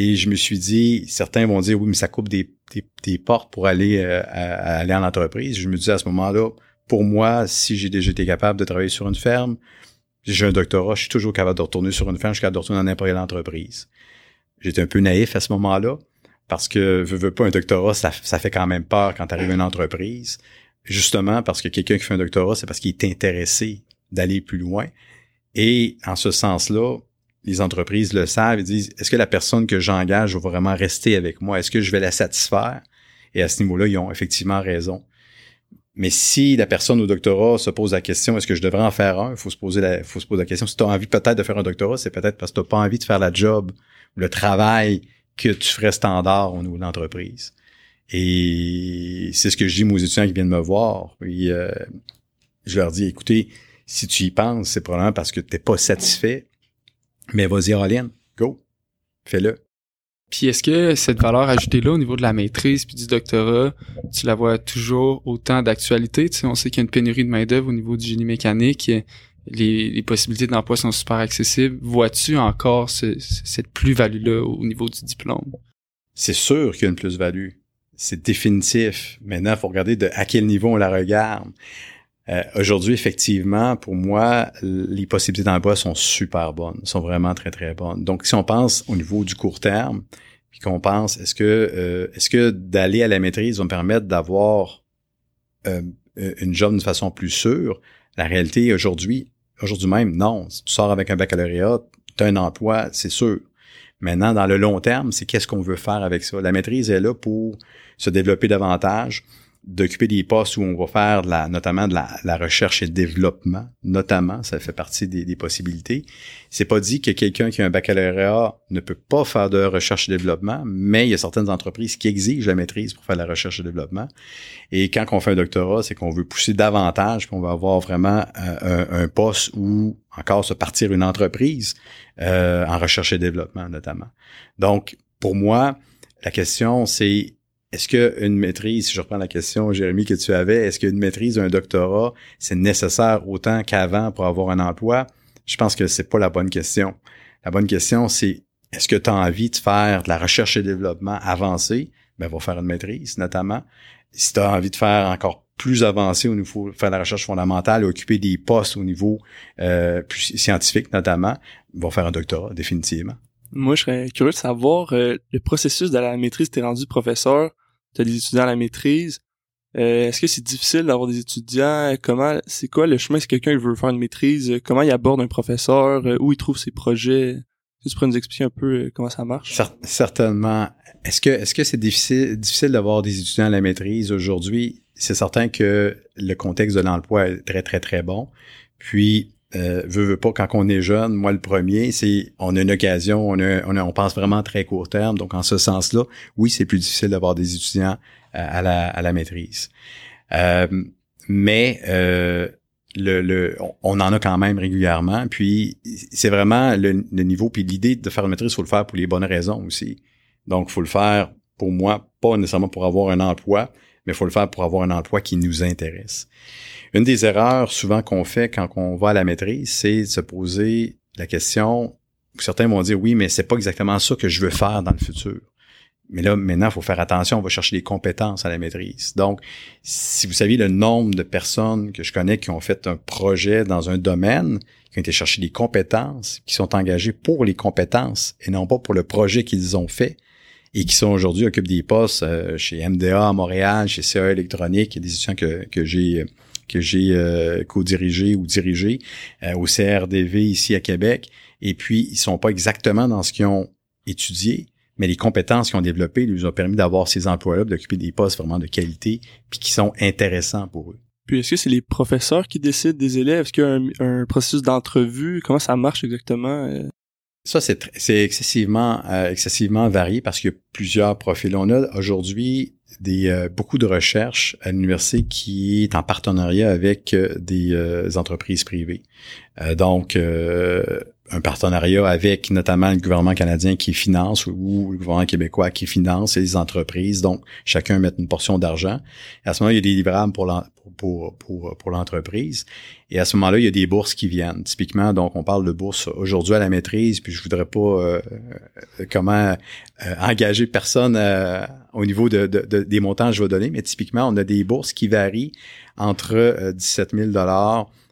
Et je me suis dit, certains vont dire, oui, mais ça coupe des, des, portes pour aller, euh, aller en entreprise. Je me disais à ce moment-là, pour moi, si j'ai déjà été capable de travailler sur une ferme, j'ai un doctorat, je suis toujours capable de retourner sur une ferme, je suis capable de retourner dans n'importe quelle entreprise. J'étais un peu naïf à ce moment-là, parce que veux, veux pas un doctorat, ça, fait quand même peur quand tu arrives une entreprise. Justement, parce que quelqu'un qui fait un doctorat, c'est parce qu'il est intéressé d'aller plus loin. Et en ce sens-là, les entreprises le savent, ils disent, est-ce que la personne que j'engage va vraiment rester avec moi? Est-ce que je vais la satisfaire? Et à ce niveau-là, ils ont effectivement raison. Mais si la personne au doctorat se pose la question, est-ce que je devrais en faire un? Il faut se poser la, question. Si tu as envie peut-être de faire un doctorat, c'est peut-être parce que tu n'as pas envie de faire la job, le travail que tu ferais standard au niveau de l'entreprise. Et c'est ce que je dis aux étudiants qui viennent me voir. Puis, euh, je leur dis, écoutez, Si tu y penses, c'est probablement parce que tu n'es pas satisfait. Mais vas-y, Aline, go, fais-le. Puis est-ce que cette valeur ajoutée-là au niveau de la maîtrise puis du doctorat, tu la vois toujours autant d'actualité? Tu sais, on sait qu'il y a une pénurie de main-d'œuvre au niveau du génie mécanique. Les, possibilités d'emploi sont super accessibles. Vois-tu encore cette plus-value-là au niveau du diplôme? C'est sûr qu'il y a une plus-value. C'est définitif. Maintenant, il faut regarder de à quel niveau on la regarde. Euh, aujourd'hui, effectivement, pour moi, les possibilités d'emploi sont super bonnes, sont vraiment très, très bonnes. Donc, si on pense au niveau du court terme, puis qu'on pense, est-ce que euh, est-ce que d'aller à la maîtrise va me permettre d'avoir euh, une job d'une façon plus sûre? La réalité aujourd'hui, aujourd'hui même, non. Si tu sors avec un baccalauréat, tu as un emploi, c'est sûr. Maintenant, dans le long terme, c'est qu'est-ce qu'on veut faire avec ça? La maîtrise est là pour se développer davantage, d'occuper des postes où on va faire la, notamment de la, recherche et développement, notamment, ça fait partie des, des possibilités. C'est pas dit que quelqu'un qui a un baccalauréat ne peut pas faire de recherche et développement, mais il y a certaines entreprises qui exigent la maîtrise pour faire la recherche et développement. Et quand on fait un doctorat, c'est qu'on veut pousser davantage, qu'on va avoir vraiment euh, un, un, poste où encore se partir une entreprise euh, en recherche et développement, notamment. Donc, pour moi, la question, c'est est-ce qu'une maîtrise, si je reprends la question, Jérémy, que tu avais, est-ce qu'une maîtrise, un doctorat, c'est nécessaire autant qu'avant pour avoir un emploi? Je pense que c'est pas la bonne question. La bonne question, c'est est-ce que tu as envie de faire de la recherche et développement avancée? Ben, va faire une maîtrise, notamment. Si tu as envie de faire encore plus avancé au niveau faire la recherche fondamentale, occuper des postes au niveau euh, plus scientifique notamment, va faire un doctorat, définitivement. Moi, je serais curieux de savoir euh, le processus de la maîtrise. T'es rendu professeur, t'as des étudiants à la maîtrise. Euh, est-ce que c'est difficile d'avoir des étudiants? Comment, c'est quoi le chemin si quelqu'un veut faire une maîtrise? Comment il aborde un professeur? Euh, où il trouve ses projets? Tu pourrais nous expliquer un peu comment ça marche? certainement. Est-ce que, est-ce que c'est difficile, difficile d'avoir des étudiants à la maîtrise? Aujourd'hui? C'est certain que le contexte de l'emploi est très, très, très bon. Puis, euh, veut, pas, quand on est jeune, moi le premier, c'est on a une occasion, on, a, on, pense vraiment très court terme. Donc en ce sens-là, oui, c'est plus difficile d'avoir des étudiants euh, à, la, à la maîtrise. Euh, mais euh, le, le, on en a quand même régulièrement. Puis c'est vraiment le, niveau, puis l'idée de faire une maîtrise, il faut le faire pour les bonnes raisons aussi. Donc, il faut le faire pour moi, pas nécessairement pour avoir un emploi, mais il faut le faire pour avoir un emploi qui nous intéresse. Une des erreurs souvent qu'on fait quand on va à la maîtrise, c'est de se poser la question, certains vont dire oui, mais c'est pas exactement ça que je veux faire dans le futur. Mais là, maintenant, il faut faire attention, on va chercher des compétences à la maîtrise. Donc, si vous saviez le nombre de personnes que je connais qui ont fait un projet dans un domaine, qui ont été chercher des compétences, qui sont engagées pour les compétences et non pas pour le projet qu'ils ont fait, et qui sont aujourd'hui occupent des postes euh, chez MDA à Montréal, chez CA Électronique, des étudiants que, que j'ai que j'ai euh, co-dirigé ou dirigé euh, au CRDV ici à Québec. Et puis, ils sont pas exactement dans ce qu'ils ont étudié, mais les compétences qu'ils ont développées lui ont permis d'avoir ces emplois-là, d'occuper des postes vraiment de qualité, puis qui sont intéressants pour eux. Puis est-ce que c'est les professeurs qui décident des élèves? Est-ce qu'il y a un, processus d'entrevue? Comment ça marche exactement? Euh? Ça, c'est, excessivement, excessivement varié parce qu'il y a plusieurs profils. On a aujourd'hui des euh, beaucoup de recherches à l'université qui est en partenariat avec euh, des euh, entreprises privées. donc un partenariat avec notamment le gouvernement canadien qui finance ou, le gouvernement québécois qui finance les entreprises. Donc, chacun met une portion d'argent. À ce moment-là, il y a des livrables pour, pour, pour, pour l'entreprise. Et à ce moment-là, il y a des bourses qui viennent. Typiquement, donc, on parle de bourses aujourd'hui à la maîtrise, puis je voudrais pas euh, euh, comment euh, engager personne au niveau de, de, des montants que je vais donner, mais typiquement, on a des bourses qui varient entre 17 000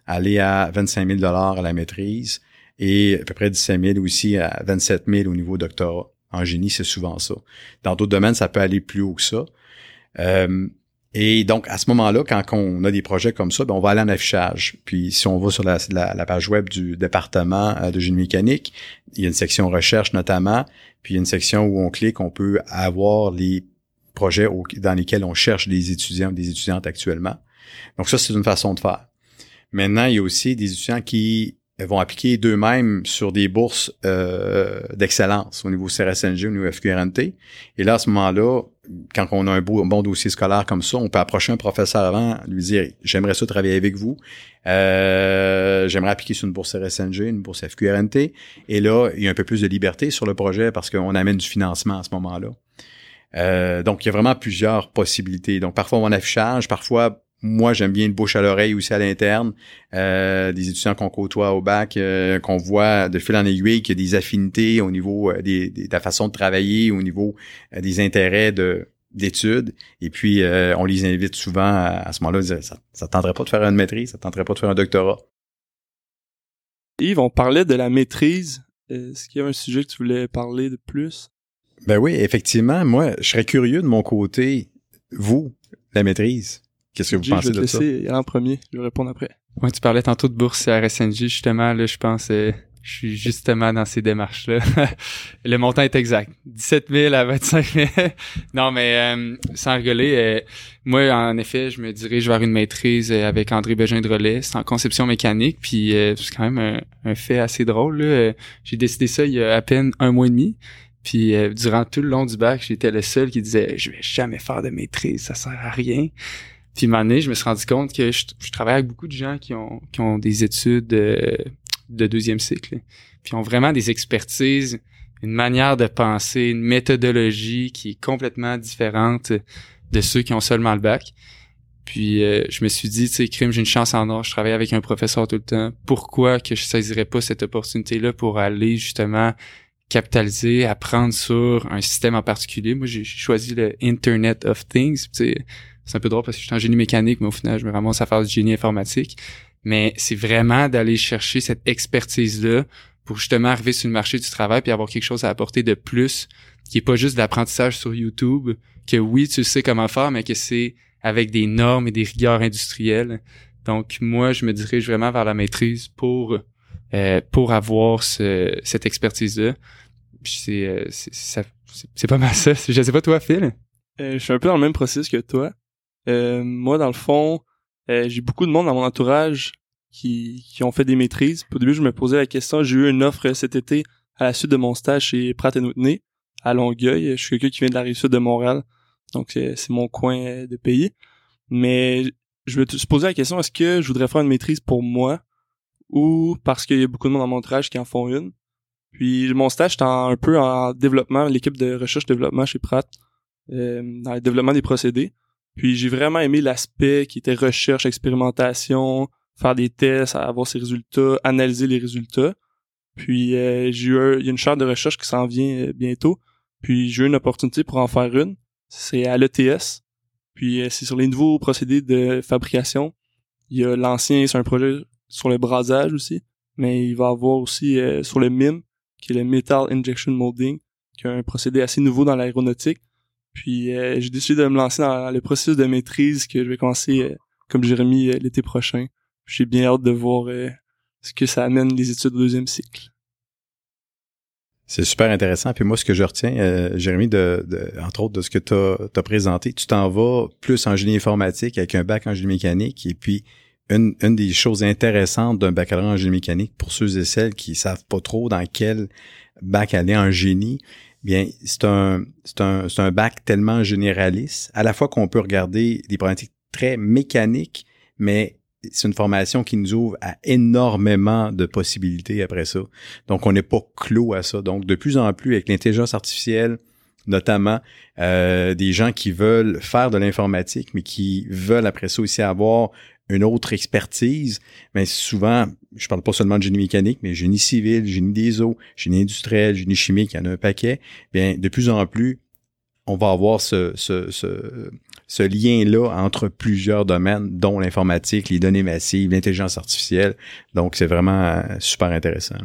aller à 25 000 à la maîtrise et à peu près 17 000 aussi à 27 000 au niveau doctorat. En génie, c'est souvent ça. Dans d'autres domaines, ça peut aller plus haut que ça. Euh, et donc, à ce moment-là, quand on a des projets comme ça, ben, on va aller en affichage. Puis, si on va sur la, page web du département euh, de génie mécanique, il y a une section recherche notamment, puis il y a une section où on clique, on peut avoir les projets dans lesquels on cherche des étudiants ou des étudiantes actuellement. Donc, ça, c'est une façon de faire. Maintenant, il y a aussi des étudiants qui vont appliquer d'eux-mêmes sur des bourses euh, d'excellence au niveau CRSNG, au niveau FQRNT. Et là, à ce moment-là, quand on a un bon dossier scolaire comme ça, on peut approcher un professeur avant, lui dire j'aimerais ça travailler avec vous, euh, j'aimerais appliquer sur une bourse RSNG, une bourse FQRNT, et là il y a un peu plus de liberté sur le projet parce qu'on amène du financement à ce moment-là. Euh, donc il y a vraiment plusieurs possibilités. Donc parfois mon affichage, parfois moi, j'aime bien une bouche à l'oreille aussi à l'interne. Euh, des étudiants qu'on côtoie au bac, euh, qu'on voit de fil en aiguille qu'il y a des affinités au niveau euh, des, de la façon de travailler, au niveau des intérêts de d'études. Et puis, on les invite souvent à, ce moment-là, dire, ça ne tenterait pas de faire une maîtrise, ça ne tenterait pas de faire un doctorat. Yves, on parlait de la maîtrise. Est-ce qu'il y a un sujet que tu voulais parler de plus? Ben oui, effectivement. Moi, je serais curieux de mon côté, vous, la maîtrise. Qu'est-ce que vous pensez de ça? Je vais en premier, je vais répondre après. Ouais, tu parlais tantôt de bourse à RSNJ, justement, là, je pense, euh, je suis justement dans ces démarches-là. le montant est exact. 17 000 à 25 000. non, mais euh, sans rigoler, euh, moi, en effet, je me dirige vers une maîtrise avec André Bégin de Relais. C'est en conception mécanique, puis c'est quand même un, fait assez drôle. J'ai décidé ça il y a à peine un mois et demi. Puis durant tout le long du bac, j'étais le seul qui disait « Je vais jamais faire de maîtrise, ça sert à rien ». Puis année, je me suis rendu compte que je, travaille avec beaucoup de gens qui ont, qui ont des études de, de deuxième cycle. Puis ont vraiment des expertises, une manière de penser, une méthodologie qui est complètement différente de ceux qui ont seulement le bac. Puis euh, je me suis dit, tu sais, crime, j'ai une chance en or, je travaille avec un professeur tout le temps. Pourquoi que je saisirais pas cette opportunité-là pour aller justement capitaliser, apprendre sur un système en particulier? Moi, j'ai choisi le Internet of Things. C'est c'est un peu drôle parce que je suis en génie mécanique, mais au final, je me ramasse à faire du génie informatique. Mais c'est vraiment d'aller chercher cette expertise-là pour justement arriver sur le marché du travail puis avoir quelque chose à apporter de plus, qui est pas juste de l'apprentissage sur YouTube, que oui, tu sais comment faire, mais que c'est avec des normes et des rigueurs industrielles. Donc, moi, je me dirige vraiment vers la maîtrise pour euh, pour avoir ce, cette expertise-là. C'est euh, c'est pas mal ça. Je sais pas toi, Phil. Euh, je suis un peu dans le même processus que toi. Euh, moi, dans le fond, euh, j'ai beaucoup de monde dans mon entourage qui, qui ont fait des maîtrises. Au début, je me posais la question. J'ai eu une offre cet été à la suite de mon stage chez Pratt Whitney à Longueuil. Je suis quelqu'un qui vient de la rive sud de Montréal, donc c'est mon coin de pays. Mais je me suis posé la question est-ce que je voudrais faire une maîtrise pour moi ou parce qu'il y a beaucoup de monde dans mon entourage qui en font une? Puis mon stage était un peu en développement, l'équipe de recherche développement chez Pratt, euh, dans le développement des procédés. Puis j'ai vraiment aimé l'aspect qui était recherche, expérimentation, faire des tests, avoir ses résultats, analyser les résultats. Puis euh, j'ai eu il y a une chaire de recherche qui s'en vient euh, bientôt. Puis j'ai eu une opportunité pour en faire une. C'est à l'ETS. Puis euh, c'est sur les nouveaux procédés de fabrication. Il y a l'ancien, c'est un projet sur le brasage aussi. Mais il va avoir aussi sur le MIM, qui est le Metal Injection Molding, qui est un procédé assez nouveau dans l'aéronautique. Puis euh, j'ai décidé de me lancer dans le processus de maîtrise que je vais commencer, euh, comme Jérémy, euh, l'été prochain. J'ai bien hâte de voir ce que ça amène les études au deuxième cycle. C'est super intéressant. Puis moi, ce que je retiens, Jérémy, de, entre autres de ce que tu as, présenté, tu t'en vas plus en génie informatique avec un bac en génie mécanique. Et puis, une, une des choses intéressantes d'un baccalauréat en génie mécanique pour ceux et celles qui savent pas trop dans quel bac aller en génie, Bien, c'est un, un, un bac tellement généraliste, à la fois qu'on peut regarder des problématiques très mécaniques, mais c'est une formation qui nous ouvre à énormément de possibilités après ça. Donc, on n'est pas clos à ça. Donc, de plus en plus, avec l'intelligence artificielle, notamment euh, des gens qui veulent faire de l'informatique, mais qui veulent après ça aussi avoir une autre expertise, mais souvent, je parle pas seulement de génie mécanique, mais génie civil, génie des eaux, génie industriel, génie chimique, il y en a un paquet. Bien, de plus en plus, on va avoir ce, ce, ce, lien-là entre plusieurs domaines, dont l'informatique, les données massives, l'intelligence artificielle. Donc, c'est vraiment euh, super intéressant.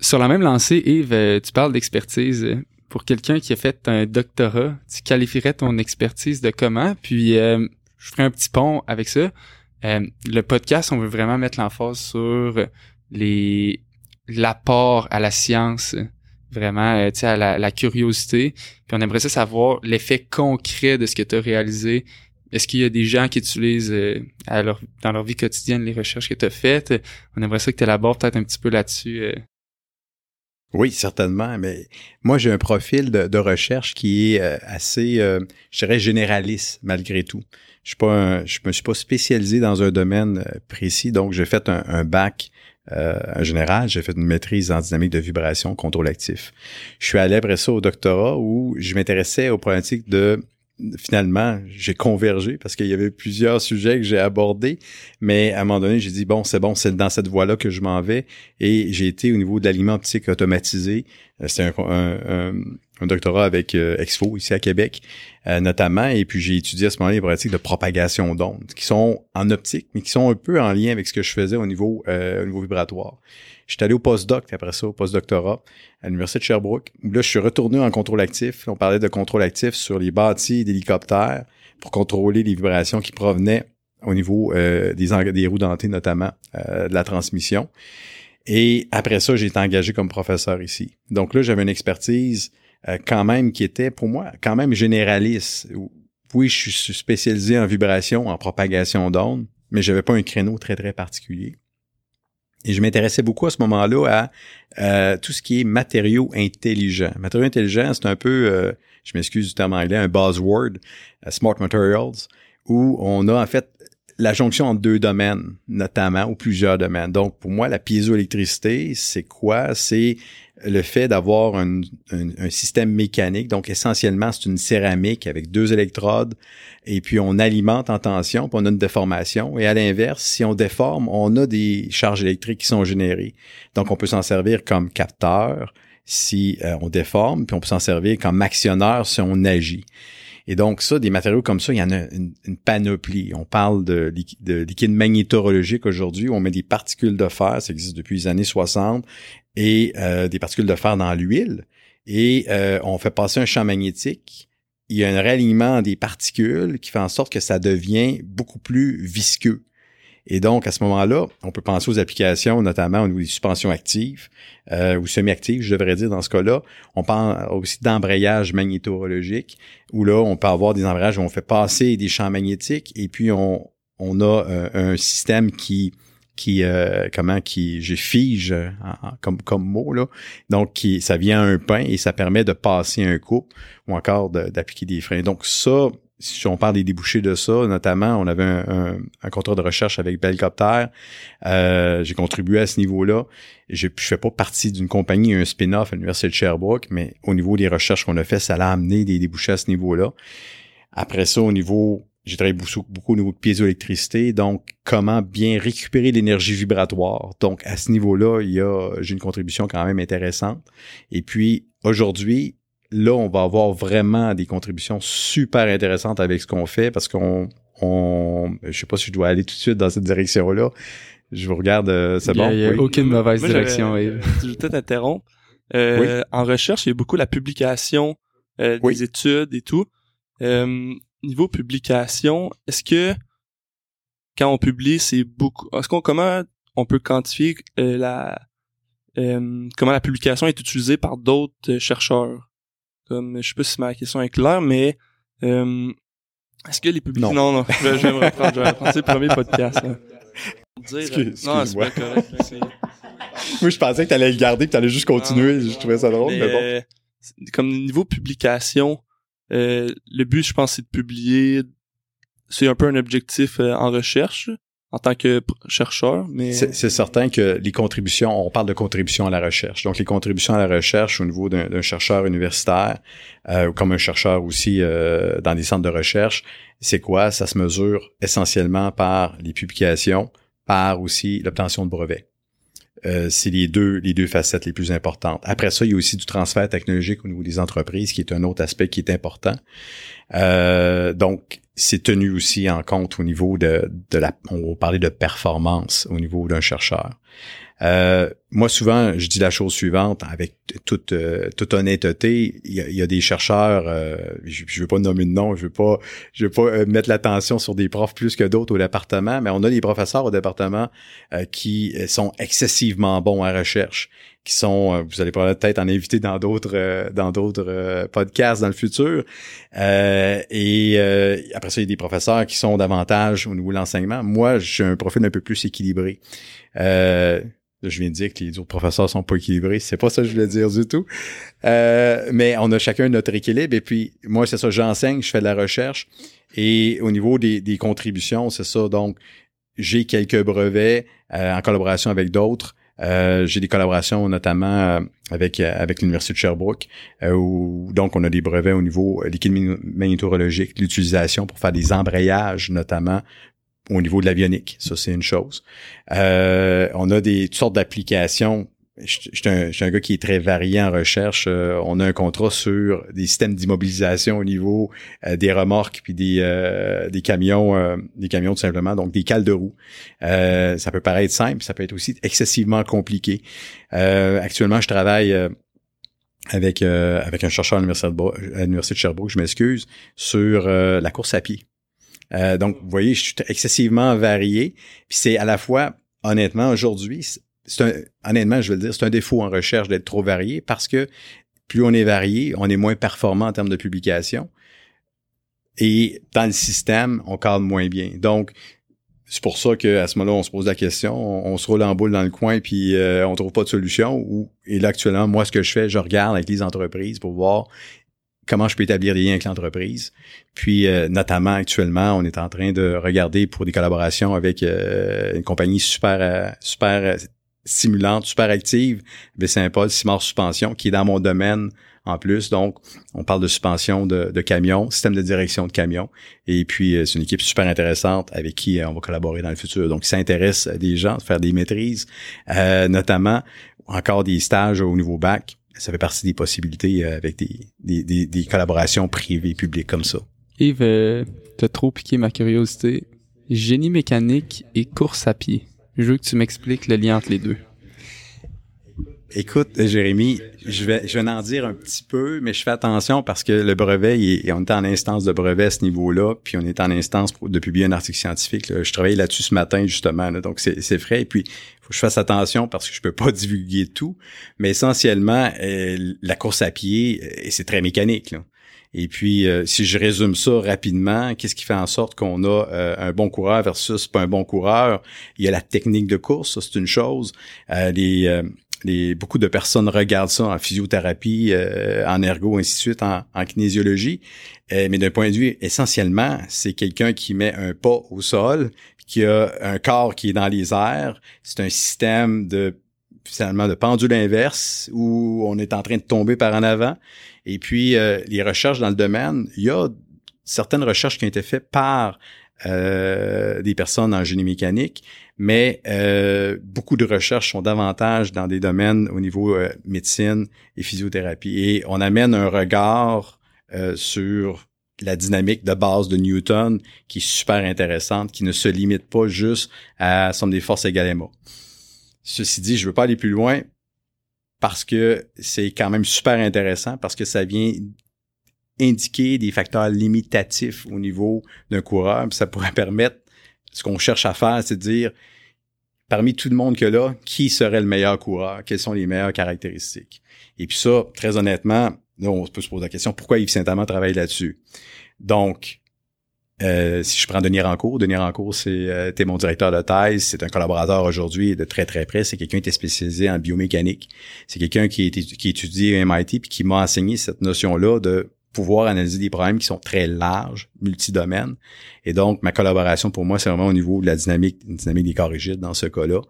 Sur la même lancée, Yves, euh, tu parles d'expertise. Pour quelqu'un qui a fait un doctorat, tu qualifierais ton expertise de comment? Puis, euh, je ferai un petit pont avec ça. Euh, le podcast, on veut vraiment mettre l'emphase sur les l'apport à la science, vraiment, euh, tu sais, à la, curiosité. Puis on aimerait ça savoir l'effet concret de ce que tu as réalisé. Est-ce qu'il y a des gens qui utilisent euh, dans leur vie quotidienne les recherches que tu as faites? On aimerait ça que tu élabores peut-être un petit peu là-dessus. Oui, certainement, mais moi j'ai un profil de, recherche qui est euh, assez, euh, je dirais, généraliste malgré tout. Je je me suis pas spécialisé dans un domaine euh, précis, donc j'ai fait un, bac en général, j'ai fait une maîtrise en dynamique de vibration, contrôle actif. Je suis allé après ça au doctorat où je m'intéressais aux problématiques de finalement, j'ai convergé parce qu'il y avait plusieurs sujets que j'ai abordés, mais à un moment donné, j'ai dit, bon, c'est bon, c'est dans cette voie-là que je m'en vais. Et j'ai été au niveau de l'aliment optique automatisé. Euh, c'est un, doctorat avec euh, Expo ici à Québec, euh, notamment. Et puis, j'ai étudié à ce moment-là les pratiques de propagation d'ondes qui sont en optique, mais qui sont un peu en lien avec ce que je faisais au niveau, au niveau vibratoire. J'étais allé au postdoc après ça, au postdoctorat, à l'Université de Sherbrooke. Là, je suis retourné en contrôle actif. On parlait de contrôle actif sur les bâtis d'hélicoptères pour contrôler les vibrations qui provenaient au niveau euh, des, des roues dentées, notamment euh, de la transmission. Et après ça, j'ai été engagé comme professeur ici. Donc là, j'avais une expertise euh, quand même qui était pour moi quand même généraliste. Oui, je suis spécialisé en vibration, en propagation d'ondes, mais j'avais pas un créneau très très particulier. Et je m'intéressais beaucoup à ce moment-là à euh, tout ce qui est matériaux intelligents. Matériaux intelligents, c'est un peu, euh, je m'excuse du terme anglais, un buzzword, euh, smart materials, où on a en fait la jonction entre deux domaines, notamment, ou plusieurs domaines. Donc, pour moi, la piézoélectricité, c'est quoi? C'est le fait d'avoir un, système mécanique. Donc, essentiellement, c'est une céramique avec deux électrodes et puis on alimente en tension, puis on a une déformation. Et à l'inverse, si on déforme, on a des charges électriques qui sont générées. Donc, on peut s'en servir comme capteur si euh, on déforme, puis on peut s'en servir comme actionneur si on agit. Et donc, ça, des matériaux comme ça, il y en a une, panoplie. On parle de, de liquide magnétorologique aujourd'hui. On met des particules de fer, ça existe depuis les années 60, et euh, des particules de fer dans l'huile. Et euh, on fait passer un champ magnétique. Il y a un réalignement des particules qui fait en sorte que ça devient beaucoup plus visqueux. Et donc, à ce moment-là, on peut penser aux applications, notamment au niveau des suspensions actives euh, ou semi-actives, je devrais dire dans ce cas-là. On parle aussi d'embrayage magnétorologique, où là, on peut avoir des embrayages où on fait passer des champs magnétiques et puis on, on a un système qui qui euh, comment qui j'ai fige comme comme mot là donc qui ça vient à un pain et ça permet de passer un couple ou encore d'appliquer des freins donc ça si on parle des débouchés de ça, notamment, on avait un, un, contrat de recherche avec Belcopter. Euh, j'ai contribué à ce niveau-là. Je ne fais pas partie d'une compagnie, un spin-off à l'Université de Sherbrooke, mais au niveau des recherches qu'on a fait, ça l'a amené des débouchés à ce niveau-là. Après ça, au niveau, j'ai travaillé beaucoup, beaucoup au niveau de piézoélectricité, donc comment bien récupérer l'énergie vibratoire. Donc, à ce niveau-là, il y a, j'ai une contribution quand même intéressante. Et puis, aujourd'hui, là, on va avoir vraiment des contributions super intéressantes avec ce qu'on fait parce qu'on, on, je sais pas si je dois aller tout de suite dans cette direction-là. Je vous regarde, euh, c'est bon? Il n'y a, aucune mauvaise direction. Je vais peut-être interrompre. Euh, en recherche, il y a beaucoup la publication euh, des études et tout. Niveau publication, est-ce que quand on publie, c'est beaucoup. Est-ce qu'on comment on peut quantifier la comment la publication est utilisée par d'autres chercheurs? Comme, je sais pas si ma question est claire, mais euh, est-ce que les publics... Non, non, je, vais me reprendre, je vais reprendre. le premier podcast. non, c'est pas correct. Moi, je pensais que tu allais le garder, que tu allais juste continuer. je trouvais ça drôle, mais, bon. Comme niveau publication, euh, le but, je pense, c'est de publier. C'est un peu un objectif euh, en recherche en tant que chercheur, mais... C'est certain que les contributions, on parle de contributions à la recherche. Donc, les contributions à la recherche au niveau d'un chercheur universitaire, euh, comme un chercheur aussi euh, dans des centres de recherche, c'est quoi? Ça se mesure essentiellement par les publications, par aussi l'obtention de brevets. Euh, c'est les deux les deux facettes les plus importantes. Après ça, il y a aussi du transfert technologique au niveau des entreprises, qui est un autre aspect qui est important. Euh, donc, c'est tenu aussi en compte au niveau de, de la, on va parler de performance au niveau d'un chercheur. Euh, moi, souvent, je dis la chose suivante, avec toute, euh, toute honnêteté, il y, a, des chercheurs, euh, je, ne veux pas nommer de nom, je veux pas, je veux pas mettre l'attention sur des profs plus que d'autres au département, mais on a des professeurs au département qui sont excessivement bons à recherche, qui sont, vous allez peut-être en inviter dans d'autres, dans d'autres podcasts dans le futur. et après ça, il y a des professeurs qui sont davantage au niveau de l'enseignement. Moi, j'ai un profil un peu plus équilibré. Euh, je viens de dire que les autres professeurs sont pas équilibrés. C'est pas ça que je voulais dire du tout. Euh, mais on a chacun notre équilibre. Et puis, moi, c'est ça, j'enseigne, je fais de la recherche. Et au niveau des, des contributions, c'est ça. Donc, j'ai quelques brevets euh, en collaboration avec d'autres. Euh, j'ai des collaborations notamment euh, avec avec l'université de Sherbrooke où donc on a des brevets au niveau liquide magnétorologique, l'utilisation pour faire des embrayages notamment au niveau de l'avionique. Ça, c'est une chose. Euh, on a des toutes sortes d'applications. Je, suis un, gars qui est très varié en recherche. Euh, on a un contrat sur des systèmes d'immobilisation au niveau euh, des remorques puis des, des camions, des camions tout simplement, donc des cales de roues. ça peut paraître simple, ça peut être aussi excessivement compliqué. actuellement, je travaille avec avec un chercheur à l'université de Sherbrooke, je m'excuse, sur la course à pied. Euh, donc, vous voyez, je suis excessivement varié. Puis c'est à la fois, honnêtement, aujourd'hui, c'est un, honnêtement, je veux le dire, c'est un défaut en recherche d'être trop varié parce que plus on est varié, on est moins performant en termes de publication. Et dans le système, on cadre moins bien. Donc, c'est pour ça qu'à ce moment-là, on se pose la question, on, se roule en boule dans le coin, puis euh, on trouve pas de solution. Ou, et là, actuellement, moi, ce que je fais, je regarde avec les entreprises pour voir comment je peux établir des liens avec l'entreprise. Puis, euh, notamment, actuellement, on est en train de regarder pour des collaborations avec euh, une compagnie super, euh, super stimulante, super active, Saint-Paul, Simard Suspension, qui est dans mon domaine en plus. Donc, on parle de suspension de, de camions, système de direction de camions. Et puis, c'est une équipe super intéressante avec qui on va collaborer dans le futur. Donc, ça intéresse des gens de faire des maîtrises, notamment encore des stages au niveau bac ça fait partie des possibilités euh, avec des, des, des, collaborations privées publiques comme ça. Yves, euh, t'as trop piqué ma curiosité. Génie mécanique et course à pied. Je veux que tu m'expliques le lien entre les deux. Écoute, Jérémy, je vais, je vais en dire un petit peu, mais je fais attention parce que le brevet, il, on est en instance de brevet à ce niveau-là, puis on est en instance de publier un article scientifique. Je travaillais là-dessus ce matin, justement, donc c'est frais. Et puis, faut que je fasse attention parce que je peux pas divulguer tout. Mais essentiellement, euh, la course à pied, euh, c'est très mécanique. Et puis, euh, si je résume ça rapidement, qu'est-ce qui fait en sorte qu'on a un bon coureur versus pas un bon coureur? Il y a la technique de course, c'est une chose. Beaucoup de personnes regardent ça en physiothérapie, euh, en ergo, ainsi de suite, en, kinésiologie. Euh, mais d'un point de vue, essentiellement, c'est quelqu'un qui met un pas au sol, qui a un corps qui est dans les airs. C'est un système de finalement de pendule inverse où on est en train de tomber par en avant. Et puis, euh, les recherches dans le domaine, il y a certaines recherches qui ont été faites par des personnes en génie mécanique mais euh, beaucoup de recherches sont davantage dans des domaines au niveau euh, médecine et physiothérapie. Et on amène un regard euh, sur la dynamique de base de Newton qui est super intéressante, qui ne se limite pas juste à somme des forces égales à Ceci dit, je veux pas aller plus loin parce que c'est quand même super intéressant parce que ça vient indiquer des facteurs limitatifs au niveau d'un coureur, ça pourrait permettre ce qu'on cherche à faire, c'est de dire, parmi tout le monde que là, qui serait le meilleur coureur? Quelles sont les meilleures caractéristiques? Et puis ça, très honnêtement, là, on peut se poser la question, pourquoi Yves Saint-Amand travaille là-dessus? Donc, euh, si je prends Denis Rancourt, Denis Rancourt, c'est euh, mon directeur de thèse, c'est un collaborateur aujourd'hui de très très près, c'est quelqu'un qui est spécialisé en biomécanique. C'est quelqu'un qui, qui étudie à MIT puis qui m'a enseigné cette notion-là de pouvoir analyser des problèmes qui sont très larges, multidomaines. Et donc, ma collaboration pour moi, c'est vraiment au niveau de la dynamique, dynamique des corps rigides dans ce cas-là,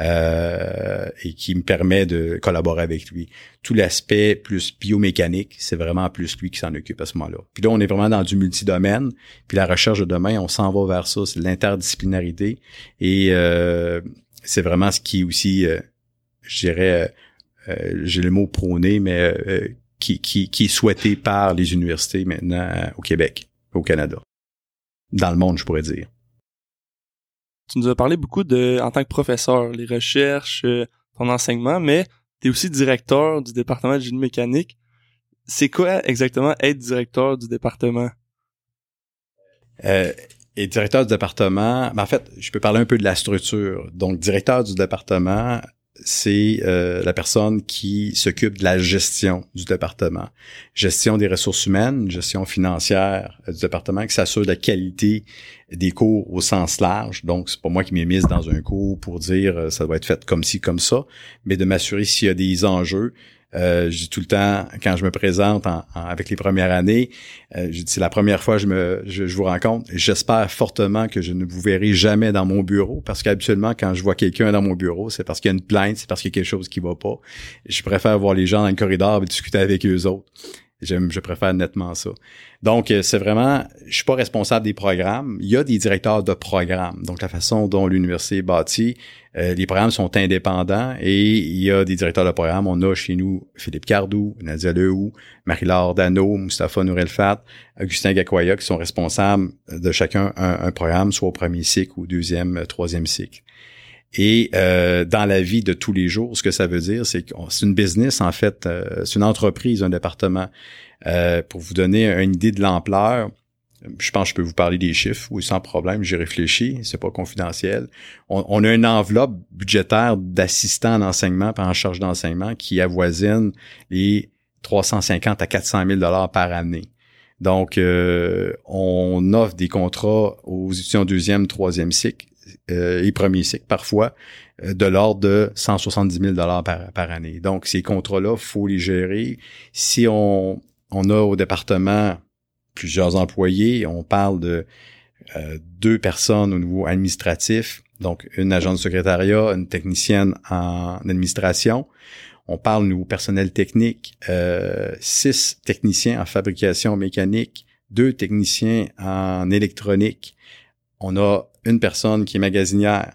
euh, et qui me permet de collaborer avec lui. Tout l'aspect plus biomécanique, c'est vraiment plus lui qui s'en occupe à ce moment-là. Puis là, on est vraiment dans du multidomaine. Puis la recherche de demain, on s'en va vers ça, c'est l'interdisciplinarité. Et euh, c'est vraiment ce qui aussi, euh, je dirais, euh, j'ai le mot prôné, mais qui, qui, est souhaité par les universités maintenant euh, au Québec, au Canada. Dans le monde, je pourrais dire. Tu nous as parlé beaucoup de, en tant que professeur, les recherches, euh, ton enseignement, mais tu es aussi directeur du département de génie mécanique. C'est quoi exactement être directeur du département? Euh, et directeur du département, ben en fait, je peux parler un peu de la structure. Donc, directeur du département, c'est euh, la personne qui s'occupe de la gestion du département, gestion des ressources humaines, gestion financière du département, qui s'assure de la qualité des cours au sens large. Donc, c'est pas moi qui m'ai mise dans un cours pour dire euh, ça doit être fait comme ci, comme ça, mais de m'assurer s'il y a des enjeux, euh, je dis tout le temps, quand je me présente avec les premières années, euh, je dis c'est la première fois que je, me, je, vous rencontre. J'espère fortement que je ne vous verrai jamais dans mon bureau parce qu'habituellement, quand je vois quelqu'un dans mon bureau, c'est parce qu'il y a une plainte, c'est parce qu'il y a quelque chose qui va pas. Je préfère voir les gens dans le corridor et discuter avec eux autres. Je préfère nettement ça. Donc, euh, c'est vraiment, je suis pas responsable des programmes. Il y a des directeurs de programmes. Donc, la façon dont l'université est bâtie, euh, les programmes sont indépendants et il y a des directeurs de programmes. On a chez nous Philippe Cardou, Nadia Lehou, Marie-Laure Dano, Mustapha Nourelfat, Augustin Gakwaya, qui sont responsables de chacun un, programme, soit au premier cycle ou deuxième, euh, troisième cycle. Et euh, dans la vie de tous les jours, ce que ça veut dire, c'est que c'est une business en fait, euh, c'est une entreprise, un département. Euh, pour vous donner une idée de l'ampleur, je pense que je peux vous parler des chiffres, oui, sans problème, j'ai réfléchi, c'est pas confidentiel. On, a une enveloppe budgétaire d'assistants d'enseignement par en charge d'enseignement qui avoisine les 350 à 400 000 dollars par année. Donc, on offre des contrats aux étudiants deuxième, troisième cycle euh, et premier cycle parfois euh, de l'ordre de 170 000 dollars par, année. Donc, ces contrats-là, faut les gérer. Si on, on a au département plusieurs employés, on parle de euh, deux personnes au niveau administratif, donc une agent de secrétariat, une technicienne en administration. On parle au niveau personnel technique, six techniciens en fabrication mécanique, deux techniciens en électronique. On a une personne qui est magasinière.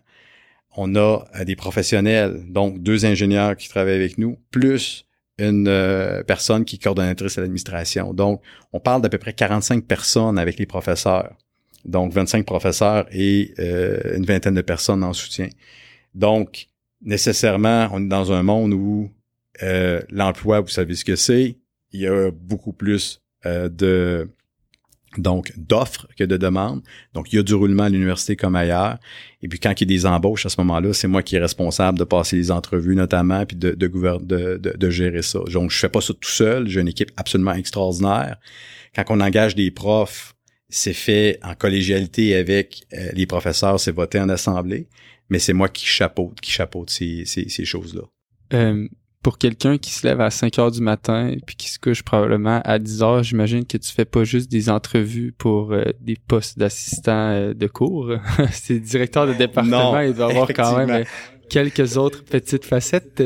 On a euh, des professionnels, donc deux ingénieurs qui travaillent avec nous, plus une euh, personne qui est coordonnatrice à l'administration. Donc, on parle d'à peu près 45 personnes avec les professeurs. Donc, 25 professeurs et euh, une vingtaine de personnes en soutien. Donc, nécessairement, on est dans un monde où l'emploi, vous savez ce que c'est, il y a beaucoup plus de donc d'offres que de demandes. Donc, il y a du roulement à l'université comme ailleurs. Et puis, quand il y a des embauches à ce moment-là, c'est moi qui est responsable de passer les entrevues notamment, puis de, gérer ça. Donc, je fais pas ça tout seul. J'ai une équipe absolument extraordinaire. Quand on engage des profs, c'est fait en collégialité avec euh, les professeurs, c'est voté en assemblée, mais c'est moi qui chapeaute, qui chapeaute ces choses-là. Euh, pour quelqu'un qui se lève à 5 heures du matin puis qui se couche probablement à 10 heures, j'imagine que tu fais pas juste des entrevues pour euh, des postes d'assistant euh, de cours. C'est directeur de département, il doit avoir quand même euh, quelques autres petites facettes.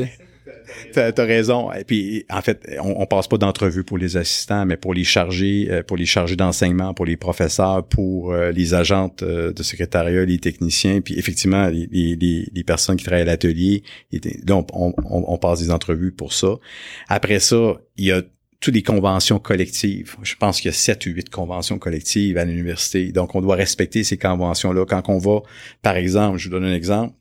T'as as raison. Et puis, en fait, on, on passe pas d'entrevue pour les assistants, mais pour les chargés, euh, pour les chargés d'enseignement, pour les professeurs, pour euh, les agentes euh, de secrétariat, les techniciens, puis effectivement, les, personnes qui travaillent à l'atelier. Donc, on, on, on, passe des entrevues pour ça. Après ça, il y a toutes les conventions collectives. Je pense qu'il y a sept ou huit conventions collectives à l'université. Donc, on doit respecter ces conventions-là. Quand on va, par exemple, je vous donne un exemple,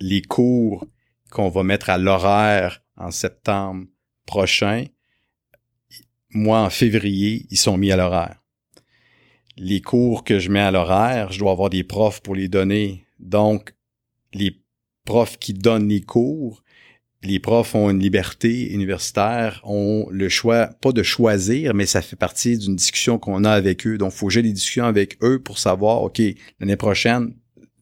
les cours qu'on va mettre à l'horaire en septembre prochain, moi, en février, ils sont mis à l'horaire. Les cours que je mets à l'horaire, je dois avoir des profs pour les donner. Donc, les profs qui donnent les cours, les profs ont une liberté universitaire, ont le choix, pas de choisir, mais ça fait partie d'une discussion qu'on a avec eux. Donc, il faut que j'ai des discussions avec eux pour savoir, OK, l'année prochaine,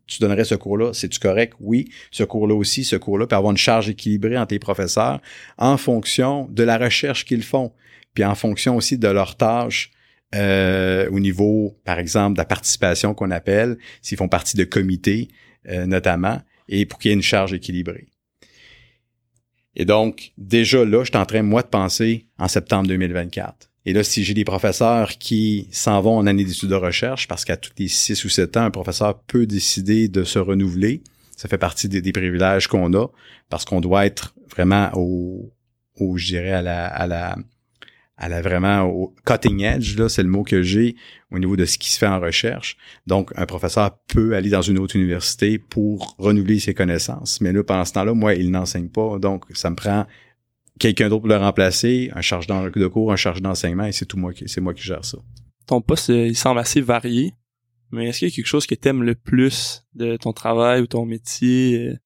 tu donnerais ce cours-là, c'est-tu correct? Oui. Ce cours-là aussi, ce cours-là peut avoir une charge équilibrée entre les professeurs en fonction de la recherche qu'ils font, puis en fonction aussi de leurs tâches euh, au niveau, par exemple, de la participation qu'on appelle, s'ils font partie de comités euh, notamment, et pour qu'il y ait une charge équilibrée. Et donc, déjà là, je suis moi, de penser en septembre 2024. Et là, si j'ai des professeurs qui s'en vont en année d'études de recherche, parce qu'à tous les six ou sept ans, un professeur peut décider de se renouveler, ça fait partie des, privilèges qu'on a, parce qu'on doit être vraiment au, au je dirais, à la, à la, à la vraiment au cutting edge, là, c'est le mot que j'ai au niveau de ce qui se fait en recherche. Donc, un professeur peut aller dans une autre université pour renouveler ses connaissances. Mais là, pendant ce temps-là, moi, il n'enseigne pas. Donc, ça me prend quelqu'un d'autre pour le remplacer, un charge de cours, un charge d'enseignement, et c'est tout moi qui, c'est moi qui gère ça. Ton poste, euh, il semble assez varié, mais est-ce qu'il y a quelque chose que tu aimes le plus de ton travail ou ton métier?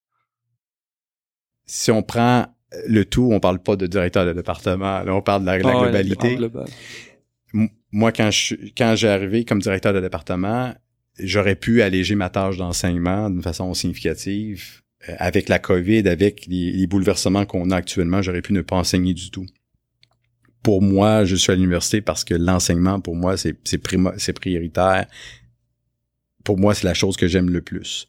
si on prend le tout, on parle pas de directeur de département, là, on parle de la, Ah globalité. Moi, quand je quand j'ai arrivé comme directeur de département, j'aurais pu alléger ma tâche d'enseignement d'une façon significative. Euh, avec la COVID, avec les, bouleversements qu'on a actuellement, j'aurais pu ne pas enseigner du tout. Pour moi, je suis à l'université parce que l'enseignement, pour moi, c'est prioritaire. Pour moi, c'est la chose que j'aime le plus.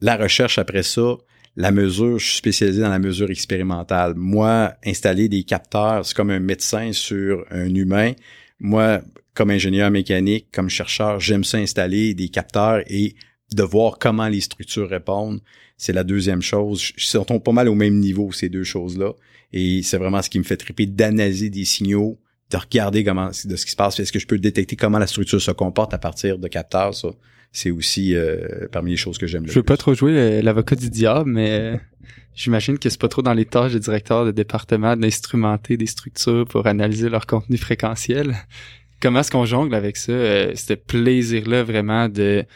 La recherche après ça, la mesure, je suis spécialisé dans la mesure expérimentale. Moi, installer des capteurs, c'est comme un médecin sur un humain. Moi, comme ingénieur mécanique, comme chercheur, j'aime ça installer des capteurs et de voir comment les structures répondent. C'est la deuxième chose. Je sont pas mal au même niveau, ces deux choses-là. Et c'est vraiment ce qui me fait triper d'analyser des signaux, de regarder comment, de ce qui se passe. Est-ce que je peux détecter comment la structure se comporte à partir de capteurs, ça? C'est aussi euh, parmi les choses que j'aime. Je veux pas trop jouer l'avocat du diable, mais j'imagine que c'est pas trop dans les tâches des directeurs de département d'instrumenter des structures pour analyser leur contenu fréquentiel. Comment est-ce qu'on jongle avec ça, euh, ce plaisir-là vraiment de,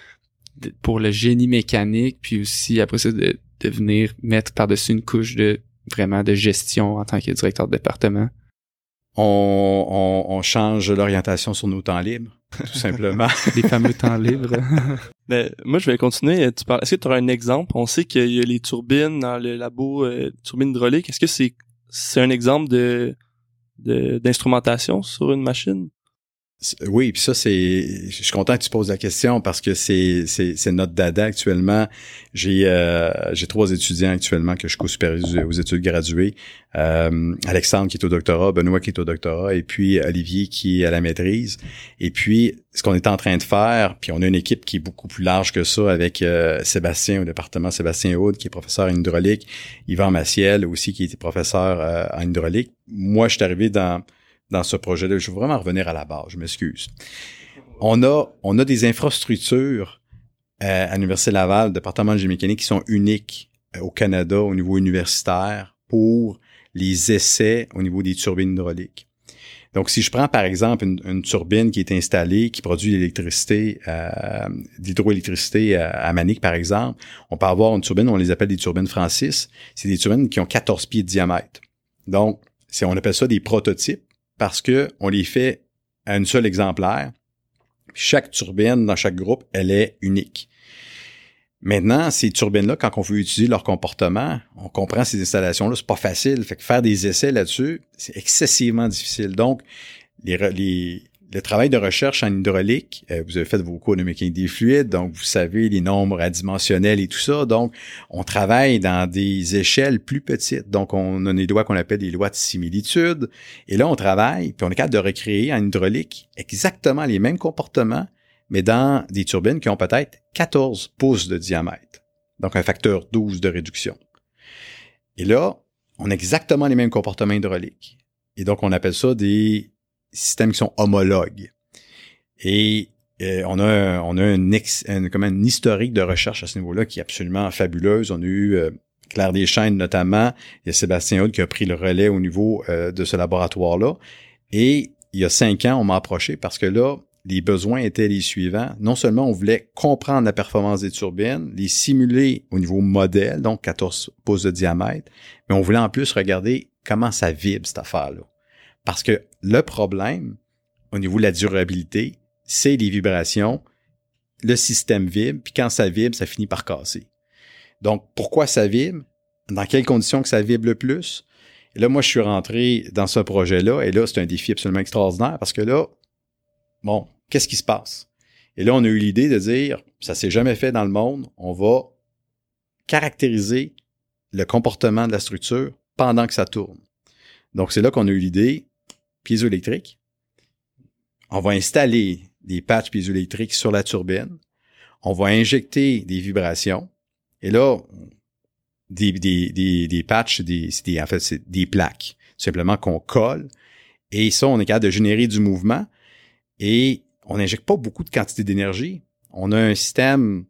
pour le génie mécanique, puis aussi après ça de, de venir mettre par-dessus une couche de vraiment de gestion en tant que directeur de département? On, on, on change l'orientation sur nos temps libres, tout simplement. Les fameux temps libres. Mais moi, je vais continuer. Tu parles. Est-ce que tu auras un exemple? On sait qu'il y a les turbines dans le labo, euh, turbines hydrauliques. Est-ce que c'est c'est un exemple de d'instrumentation sur une machine? Oui, puis ça, c'est. Je suis content que tu poses la question parce que c'est, c'est, notre dada actuellement. J'ai euh, j'ai trois étudiants actuellement que je co-supervise aux études graduées. Euh, Alexandre qui est au doctorat, Benoît qui est au doctorat, et puis Olivier qui est à la maîtrise. Et puis, ce qu'on est en train de faire, puis on a une équipe qui est beaucoup plus large que ça avec euh, Sébastien au département Sébastien Aude, qui est professeur en hydraulique, Yvan Maciel aussi qui était professeur euh, en hydraulique. Moi, je suis arrivé dans dans ce projet-là. Je veux vraiment revenir à la base, je m'excuse. On a, on a des infrastructures euh, à l'Université Laval, département de génie mécanique, qui sont uniques euh, au Canada au niveau universitaire pour les essais au niveau des turbines hydrauliques. Donc, si je prends par exemple une, turbine qui est installée, qui produit de l'électricité, euh, l'hydroélectricité à, à, Manic par exemple, on peut avoir une turbine, on les appelle des turbines Francis. C'est des turbines qui ont 14 pieds de diamètre. Donc, si on appelle ça des prototypes, parce que on les fait à un seul exemplaire. Chaque turbine dans chaque groupe, elle est unique. Maintenant, ces turbines-là, quand on veut utiliser leur comportement, on comprend ces installations-là, c'est pas facile. Fait que faire des essais là-dessus, c'est excessivement difficile. Donc, les, les, le travail de recherche en hydraulique, euh, vous avez fait vos cours de mécanique des fluides, donc vous savez les nombres adimensionnels et tout ça. Donc, on travaille dans des échelles plus petites. Donc, on a des lois qu'on appelle des lois de similitude. Et là, on travaille, puis on est capable de recréer en hydraulique exactement les mêmes comportements, mais dans des turbines qui ont peut-être 14 pouces de diamètre. Donc, un facteur 12 de réduction. Et là, on a exactement les mêmes comportements hydrauliques. Et donc, on appelle ça des systèmes qui sont homologues. Et euh, on a, on a un, ex, comme un historique de recherche à ce niveau-là qui est absolument fabuleuse. On a eu euh, Claire Deschaines notamment, et Sébastien Houd qui a pris le relais au niveau euh, de ce laboratoire-là. Et il y a cinq ans, on m'a approché parce que là, les besoins étaient les suivants. Non seulement on voulait comprendre la performance des turbines, les simuler au niveau modèle, donc 14 pouces de diamètre, mais on voulait en plus regarder comment ça vibre cette affaire-là. Parce que le problème au niveau de la durabilité, c'est les vibrations. Le système vibre, puis quand ça vibre, ça finit par casser. Donc, pourquoi ça vibre? Dans quelles conditions que ça vibre le plus? Et là, moi, je suis rentré dans ce projet-là, et là, c'est un défi absolument extraordinaire parce que là, bon, qu'est-ce qui se passe? Et là, on a eu l'idée de dire, ça s'est jamais fait dans le monde, on va caractériser le comportement de la structure pendant que ça tourne. Donc, c'est là qu'on a eu l'idée, piézoélectrique. On va installer des patchs piézoélectriques sur la turbine. On va injecter des vibrations. Et là, des, patchs, des, en fait, des plaques, simplement qu'on colle. Et ça, on est capable de générer du mouvement. Et on n'injecte pas beaucoup de quantité d'énergie. On a un système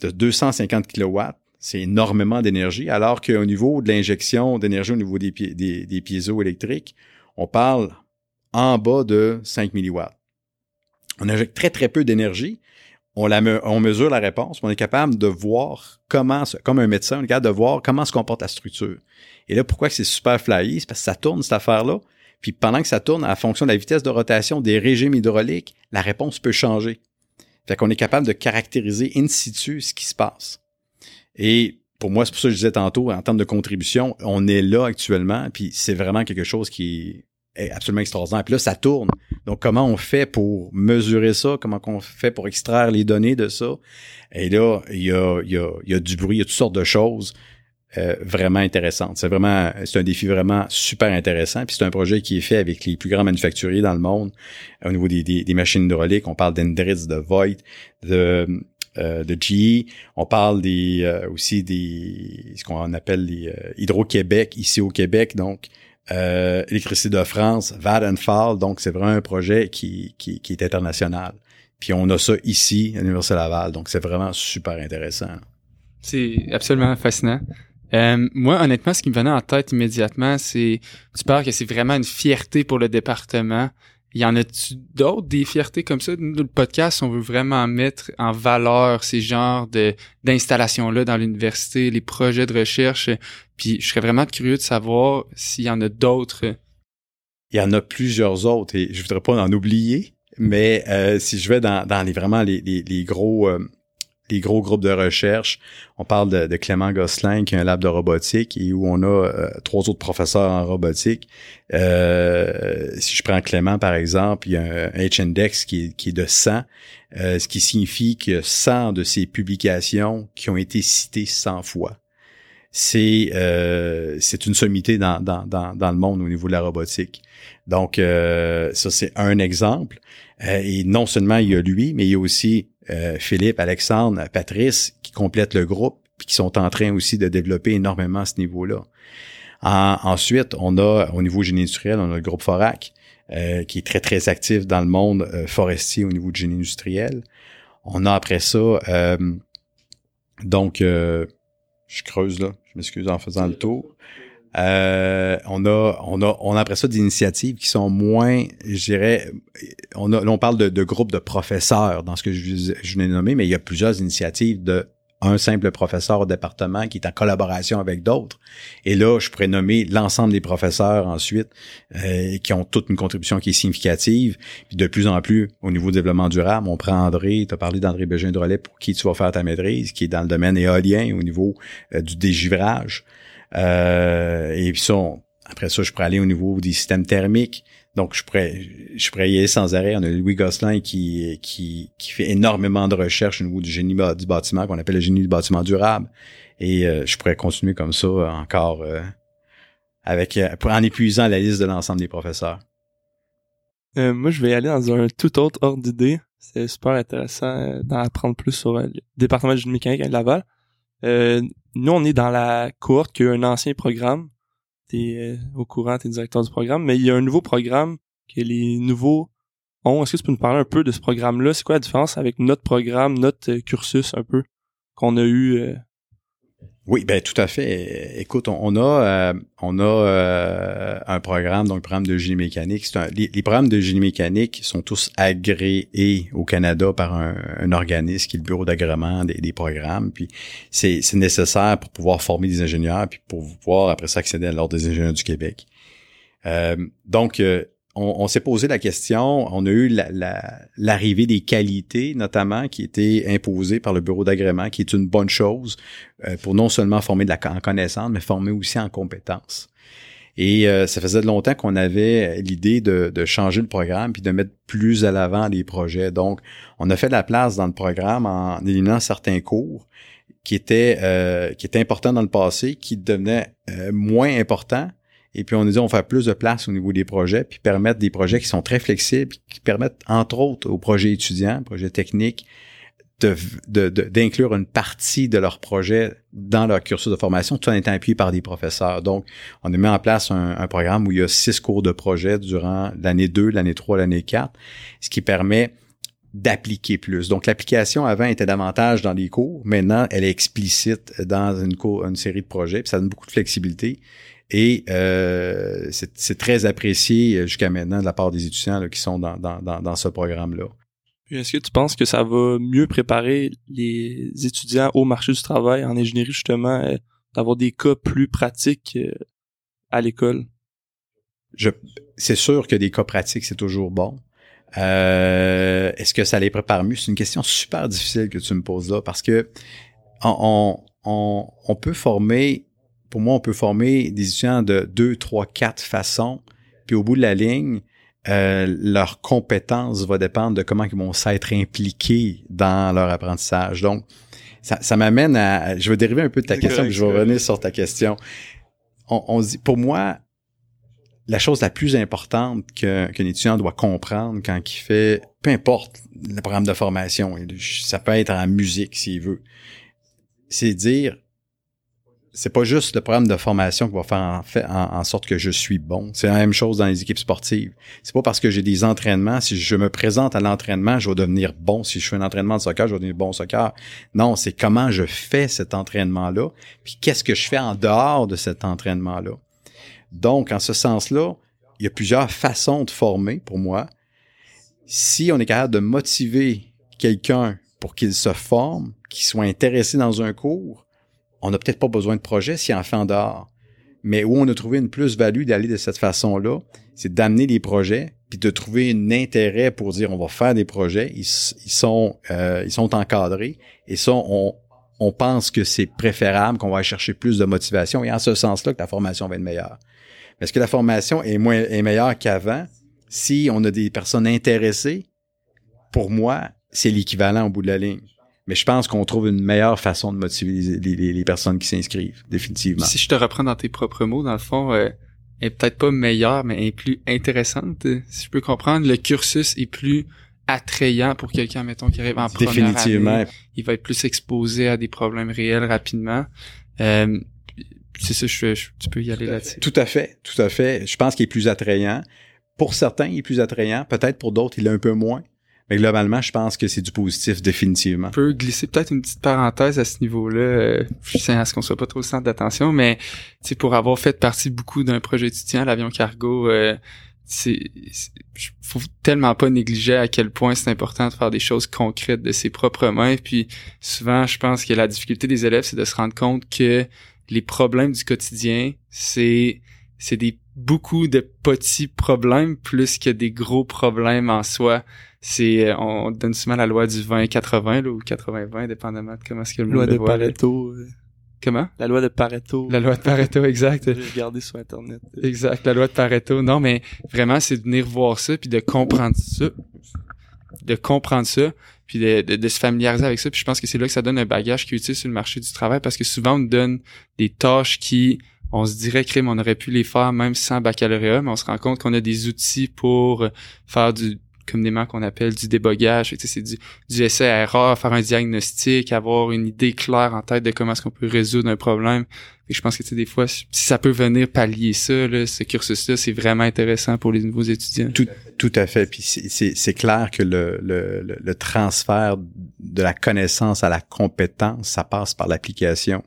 de 250 kW. C'est énormément d'énergie, alors qu'au niveau de l'injection d'énergie au niveau des, des, des piézoélectriques, on parle en bas de 5 milliwatts. On injecte très, très peu d'énergie. on, mesure la réponse, on est capable de voir comment, comme un médecin, on est capable de voir comment se comporte la structure. Et là, pourquoi c'est super flyé? C'est parce que ça tourne, cette affaire-là. Puis pendant que ça tourne, à fonction de la vitesse de rotation des régimes hydrauliques, la réponse peut changer. Fait qu'on est capable de caractériser in situ ce qui se passe. Et pour moi, c'est pour ça que je disais tantôt, en termes de contribution, on est là actuellement, puis c'est vraiment quelque chose qui est absolument extraordinaire. Puis là, ça tourne. Donc, comment on fait pour mesurer ça? Comment on fait pour extraire les données de ça? Et là, il y a, il y a, il y a du bruit, il y a toutes sortes de choses euh, vraiment intéressantes. C'est vraiment, c'est un défi vraiment super intéressant. Puis c'est un projet qui est fait avec les plus grands manufacturiers dans le monde au niveau des, des, des machines hydrauliques. On parle d'Endritz, de Voigt, de euh, de GE. On parle des euh, aussi des ce qu'on appelle les euh, Hydro-Québec ici au Québec, donc euh, Électricité de France, Vattenfall. Donc c'est vraiment un projet qui, qui, qui, est international. Puis on a ça ici à l'Université Laval, donc c'est vraiment super intéressant. C'est absolument fascinant. Euh, moi, honnêtement, ce qui me venait en tête immédiatement, c'est tu parles que c'est vraiment une fierté pour le département y en a-tu d'autres, des fiertés comme ça? Nous, le podcast, on veut vraiment mettre en valeur ces genres de d'installations-là dans l'université, les projets de recherche. Puis je serais vraiment curieux de savoir s'il y en a d'autres. Il y en a plusieurs autres et je voudrais pas en oublier, mais euh, si je vais dans, dans les vraiment les, les, gros euh, les gros groupes de recherche. On parle de, Clément Gosselin qui a un lab de robotique et où on a euh, trois autres professeurs en robotique. Euh, si je prends Clément par exemple, il y a un H-index qui, est de 100, euh, ce qui signifie que 100 de ses publications qui ont été citées 100 fois. C'est c'est une sommité dans, dans, dans, le monde au niveau de la robotique. Donc ça c'est un exemple. Et non seulement il y a lui, mais il y a aussi euh, Philippe, Alexandre, Patrice qui complètent le groupe puis qui sont en train aussi de développer énormément à ce niveau-là. ensuite, on a au niveau génie industriel, on a le groupe Forac euh, qui est très très actif dans le monde euh, forestier au niveau du génie industriel. On a après ça donc je creuse là, je m'excuse en faisant le tour. Euh, on a, on a, on a après ça des initiatives qui sont moins, je dirais, on a, on parle de, de groupes de professeurs dans ce que je, je l'ai nommé, mais il y a plusieurs initiatives de un simple professeur au département qui est en collaboration avec d'autres. Et là, je pourrais nommer l'ensemble des professeurs ensuite euh, qui ont toute une contribution qui est significative. Puis de plus en plus, au niveau du développement durable, on prend André, tu as parlé d'André Bégin de pour qui tu vas faire ta maîtrise, qui est dans le domaine éolien au niveau euh, du dégivrage. Euh, et puis ça, après ça, je pourrais aller au niveau des systèmes thermiques. Donc, je pourrais, je pourrais y aller sans arrêt. On a Louis Gosselin qui, qui, qui fait énormément de recherches au niveau du génie du bâtiment, qu'on appelle le génie du bâtiment durable. Et euh, je pourrais continuer comme ça encore euh, avec en épuisant la liste de l'ensemble des professeurs. moi, je vais aller dans un tout autre ordre d'idée. C'est super intéressant d'en apprendre plus sur le département de génie mécanique à Laval. Euh, nous, on est dans la courte qui a un ancien programme. T'es euh, au courant, t'es directeur du programme, mais il y a un nouveau programme que les nouveaux ont. Est-ce que tu peux nous parler un peu de ce programme-là? C'est quoi la différence avec notre programme, notre euh, cursus un peu qu'on a eu oui, ben tout à fait. Écoute, on, a euh, on a euh, un programme, donc le programme de génie mécanique. les, programmes de génie mécanique sont tous agréés au Canada par un, organisme qui est le bureau d'agrément des, programmes. Puis c'est nécessaire pour pouvoir former des ingénieurs, puis pour pouvoir après ça accéder à l'ordre des ingénieurs du Québec. Euh, donc on, s'est posé la question, on a eu l'arrivée des qualités, notamment, qui étaient imposées par le bureau d'agrément, qui est une bonne chose euh, pour non seulement former de la en connaissance, mais former aussi en compétences. Et euh, ça faisait longtemps qu'on avait l'idée de, changer le programme puis de mettre plus à l'avant les projets. Donc, on a fait la place dans le programme en éliminant certains cours qui étaient euh, qui étaient importants dans le passé, qui devenaient moins importants et puis on a dit on faire plus de place au niveau des projets, puis permettre des projets qui sont très flexibles, qui permettent entre autres aux projets étudiants, projets techniques, d'inclure de, une partie de leur projet dans leur cursus de formation, tout en étant appuyé par des professeurs. Donc, on a mis en place un, programme où il y a six cours de projet durant l'année 2, l'année 3, l'année 4, ce qui permet d'appliquer plus. Donc, l'application avant était davantage dans les cours. Maintenant, elle est explicite dans une, cours, une série de projets, puis ça donne beaucoup de flexibilité. Et euh, c'est très apprécié euh, jusqu'à maintenant de la part des étudiants qui sont dans, dans, dans, ce programme-là. Est-ce que tu penses que ça va mieux préparer les étudiants au marché du travail en ingénierie, justement, euh, d'avoir des cas plus pratiques euh, à l'école? C'est sûr que des cas pratiques, c'est toujours bon. Euh, est-ce que ça les prépare mieux? C'est une question super difficile que tu me poses là parce que on, on, on peut former, pour moi, on peut former des étudiants de deux, trois, quatre façons. Puis au bout de la ligne, euh, leur compétence va dépendre de comment ils vont s'être impliqués dans leur apprentissage. Donc, ça, ça m'amène à... Je vais dériver un peu de ta question, puis je vais revenir sur ta question. On, on dit, pour moi, la chose la plus importante qu'un étudiant doit comprendre quand il fait, peu importe le programme de formation, ça peut être en musique s'il veut, c'est dire, c'est pas juste le programme de formation qui va faire en, en, sorte que je suis bon. C'est la même chose dans les équipes sportives. C'est pas parce que j'ai des entraînements, si je me présente à l'entraînement, je vais devenir bon. Si je fais un entraînement de soccer, je vais devenir bon soccer. Non, c'est comment je fais cet entraînement-là, puis qu'est-ce que je fais en dehors de cet entraînement-là. Donc, en ce sens-là, il y a plusieurs façons de former pour moi. Si on est capable de motiver quelqu'un pour qu'il se forme, qu'il soit intéressé dans un cours, on n'a peut-être pas besoin de projet s'il en fait en dehors. Mais où on a trouvé une plus-value d'aller de cette façon-là, c'est d'amener des projets, puis de trouver un intérêt pour dire on va faire des projets. Ils, sont, euh, ils sont encadrés. Et ça, on, on pense que c'est préférable, qu'on va chercher plus de motivation. Et en ce sens-là, que la formation va être meilleure. Est-ce que la formation est, moins, est meilleure qu'avant? Si on a des personnes intéressées, pour moi, c'est l'équivalent au bout de la ligne. Mais je pense qu'on trouve une meilleure façon de motiver les, personnes qui s'inscrivent, définitivement. Si je te reprends dans tes propres mots, dans le fond, euh, est peut-être pas meilleure, mais est plus intéressante. Si je peux comprendre, le cursus est plus attrayant pour quelqu'un, mettons, qui arrive en première Définitivement. Il va être plus exposé à des problèmes réels rapidement. Euh, c'est ça, je, tu peux y aller là-dessus. Tout à fait, tout à fait. Je pense qu'il est plus attrayant. Pour certains, il est plus attrayant. Peut-être pour d'autres, il est un peu moins. Mais globalement, je pense que c'est du positif, définitivement. On peut glisser peut-être une petite parenthèse à ce niveau-là. Euh, je sais à ce qu'on soit pas trop le centre d'attention, mais pour avoir fait partie beaucoup d'un projet étudiant, l'avion cargo, euh, c'est faut tellement pas négliger à quel point c'est important de faire des choses concrètes de ses propres mains. Puis souvent, je pense que la difficulté des élèves, c'est de se rendre compte que les problèmes du quotidien, c'est c'est des beaucoup de petits problèmes plus que des gros problèmes en soi. C'est euh, on donne souvent la loi du 20-80 ou 80-20 dépendamment de comment est-ce que le loi de Pareto. Euh. Comment? La loi de Pareto. La loi de Pareto, exact. J'ai regardé sur Internet. Exact, la loi de Pareto. Non, mais vraiment, c'est de venir voir ça puis de comprendre ça. De comprendre ça puis de, se familiariser avec ça. Puis je pense que c'est là que ça donne un bagage qui est utile sur le marché du travail parce que souvent on nous donne des tâches qui on se dirait crime, on aurait pu les faire même sans baccalauréat, mais on se rend compte qu'on a des outils pour faire du communément qu'on appelle du débogage. C'est du, du essai erreur, faire un diagnostic, avoir une idée claire en tête de comment est-ce qu'on peut résoudre un problème. Et je pense que des fois, si ça peut venir pallier ça, ce cursus-là, c'est vraiment intéressant pour les nouveaux étudiants. Tout, tout à fait. Puis c'est clair que le, le, le transfert de la connaissance à la compétence, ça passe par l'application.